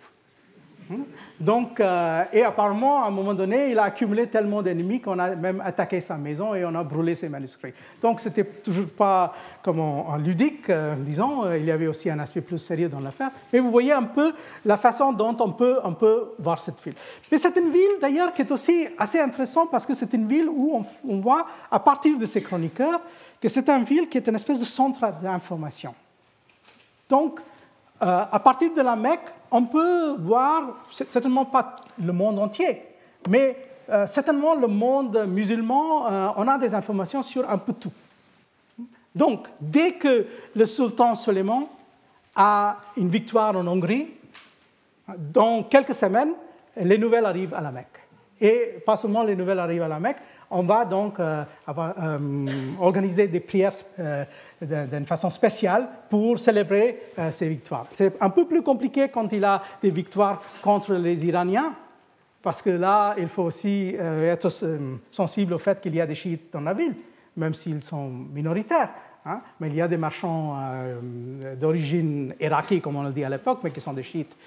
Hmm? Donc, euh, et apparemment, à un moment donné, il a accumulé tellement d'ennemis qu'on a même attaqué sa maison et on a brûlé ses manuscrits. Donc, c'était toujours pas comme en, ludique, euh, disons. Euh, il y avait aussi un aspect plus sérieux dans l'affaire. Mais vous voyez un peu la façon dont on peut, on peut voir cette ville. Mais c'est une ville, d'ailleurs, qui est aussi assez intéressante parce que c'est une ville où on, on voit, à partir de ces chroniqueurs, que c'est une ville qui est une espèce de centre d'information. Donc, à partir de la Mecque, on peut voir, certainement pas le monde entier, mais euh, certainement le monde musulman, euh, on a des informations sur un peu tout. Donc, dès que le sultan Suleiman a une victoire en Hongrie, dans quelques semaines, les nouvelles arrivent à la Mecque. Et pas seulement les nouvelles arrivent à la Mecque, on va donc euh, organiser des prières d'une façon spéciale pour célébrer euh, ses victoires. C'est un peu plus compliqué quand il a des victoires contre les Iraniens, parce que là, il faut aussi euh, être euh, sensible au fait qu'il y a des chiites dans la ville, même s'ils sont minoritaires. Hein. mais il y a des marchands d'origine iraki, comme on le dit à l'époque, mais qui sont des chiites.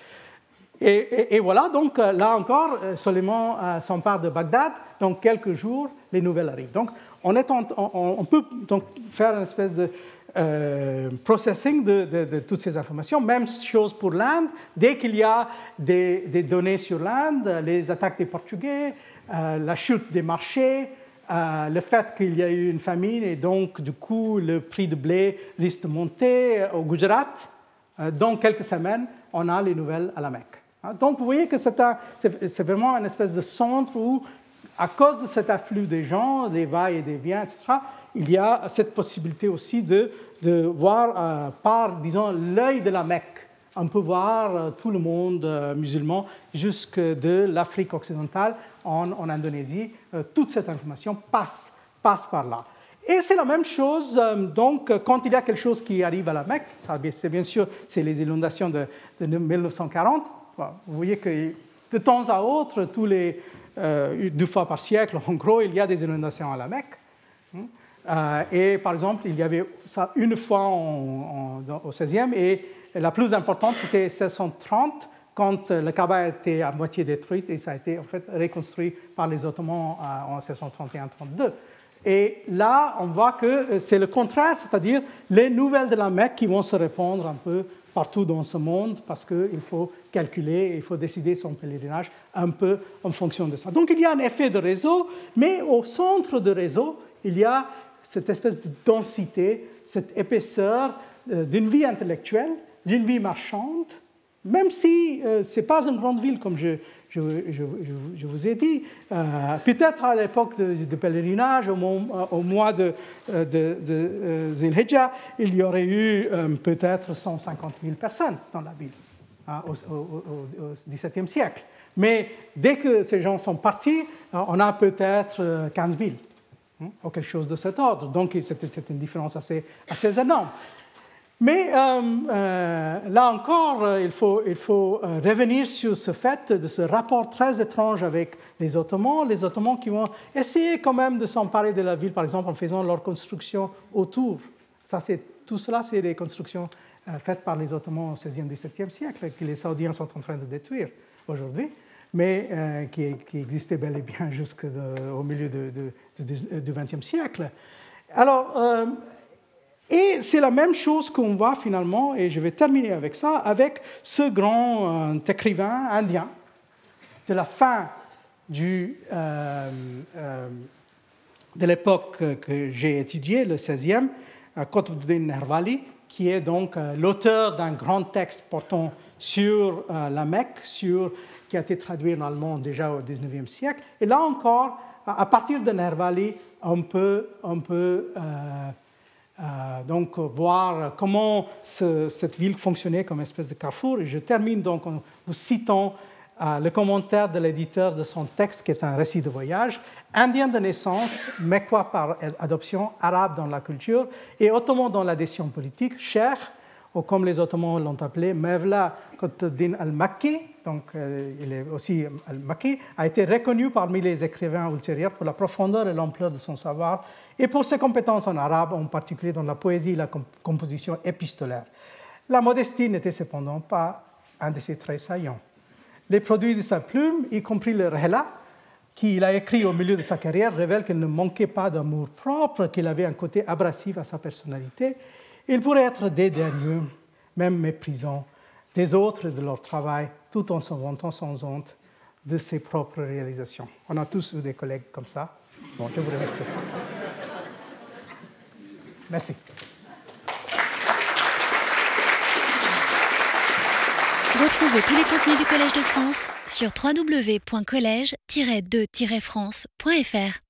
Et, voilà, donc là encore, Soleiman s'empare de Bagdad. Dans quelques jours, les nouvelles arrivent. Donc, on, peut donc faire une espèce de euh, processing de, toutes ces informations. Même chose pour l'Inde. Dès qu'il y a des, données sur l'Inde, les attaques des Portugais, euh, la chute des marchés, euh, le fait qu'il y a eu une famine et donc du coup le prix de blé risque de monter au Gujarat, dans quelques semaines, on a les nouvelles à la Mecque. Hein, donc vous voyez que c'est vraiment une espèce de centre où à cause de cet afflux des gens, des va et des viens, etc., il y a cette possibilité aussi de, de voir euh, par, disons, l'œil de la Mecque. On peut voir euh, tout le monde euh, musulman, jusque de l'Afrique occidentale en, en Indonésie. toute cette information passe, passe par là. Et c'est la même chose, donc, quand il y a quelque chose qui arrive à la Mecque, c'est bien sûr, c'est les inondations de, de 1940. vous voyez que de temps à autre, tous les, euh, deux fois par siècle, en gros, il y a des inondations à la Mecque. Hein. Euh, et par exemple, il y avait ça une fois au 16e, et la plus importante, c'était 1630, quand le Kaaba a été à moitié détruit, et ça a été en fait reconstruit par les Ottomans euh, en 1631-32. Et là, on voit que c'est le contraire, c'est-à-dire les nouvelles de la Mecque qui vont se répandre un peu partout dans ce monde parce qu'il faut calculer, il faut décider son pèlerinage un peu en fonction de ça. Donc il y a un effet de réseau, mais au centre du réseau, il y a cette espèce de densité, cette épaisseur euh, d'une vie intellectuelle, d'une vie marchande, même si euh, ce n'est pas une grande ville comme je, je, vous ai dit. Euh, peut-être à l'époque de, pèlerinage, au, au, mois de, euh, de, il y aurait eu peut-être 150 000 personnes dans la ville hein, au, XVIIe siècle. Mais dès que ces gens sont partis, on a peut-être 15 000 hein, ou quelque chose de cet ordre. Donc c'est une différence assez énorme. Mais euh, euh, là encore, euh, il faut, revenir sur ce fait de ce rapport très étrange avec les Ottomans. Les Ottomans qui vont essayer quand même de s'emparer de la ville, par exemple en faisant leur construction autour. Ça, tout cela, c'est des constructions faites par les Ottomans au XVIe, XVIIe siècle, que les Saoudiens sont en train de détruire aujourd'hui, mais qui, qui, existaient bel et bien jusqu'au milieu du XXe siècle. Alors, et c'est la même chose qu'on voit finalement, et je vais terminer avec ça, avec ce grand euh, écrivain indien de la fin euh, euh, de l'époque que j'ai étudiée, le 16e, Qutbuddin Nervali, qui est donc l'auteur d'un grand texte portant sur la Mecque, sur, qui a été traduit en allemand déjà au 19e siècle. Et là encore, à partir de Nervali, on peut, on peut euh, donc voir comment cette ville fonctionnait comme espèce de carrefour. Et je termine donc en vous citant euh, le commentaire de l'éditeur de son texte, qui est un récit de voyage. Indien de naissance, quoi par adoption, arabe dans la culture et ottoman dans l'adhésion politique, cher, ou comme les Ottomans l'ont appelé, Mevla Qutbuddin al-Makki, donc euh, il est aussi al-Makki, a été reconnu parmi les écrivains ultérieurs pour la profondeur et l'ampleur de son savoir et pour ses compétences en arabe, en particulier dans la poésie et la composition épistolaire. La modestie n'était cependant pas un de ses traits saillants. Les produits de sa plume, y compris le Rehla, qu'il a écrit au milieu de sa carrière, révèlent qu'il ne manquait pas d'amour propre, qu'il avait un côté abrasif à sa personnalité. Il pourrait être dédaigneux, même méprisant des autres et de leur travail, tout en se vantant sans honte de ses propres réalisations. On a tous eu des collègues comme ça. Bon, je vous remercie. Merci. Retrouvez tous les contenus du Collège de France sur www.colège-2-france.fr.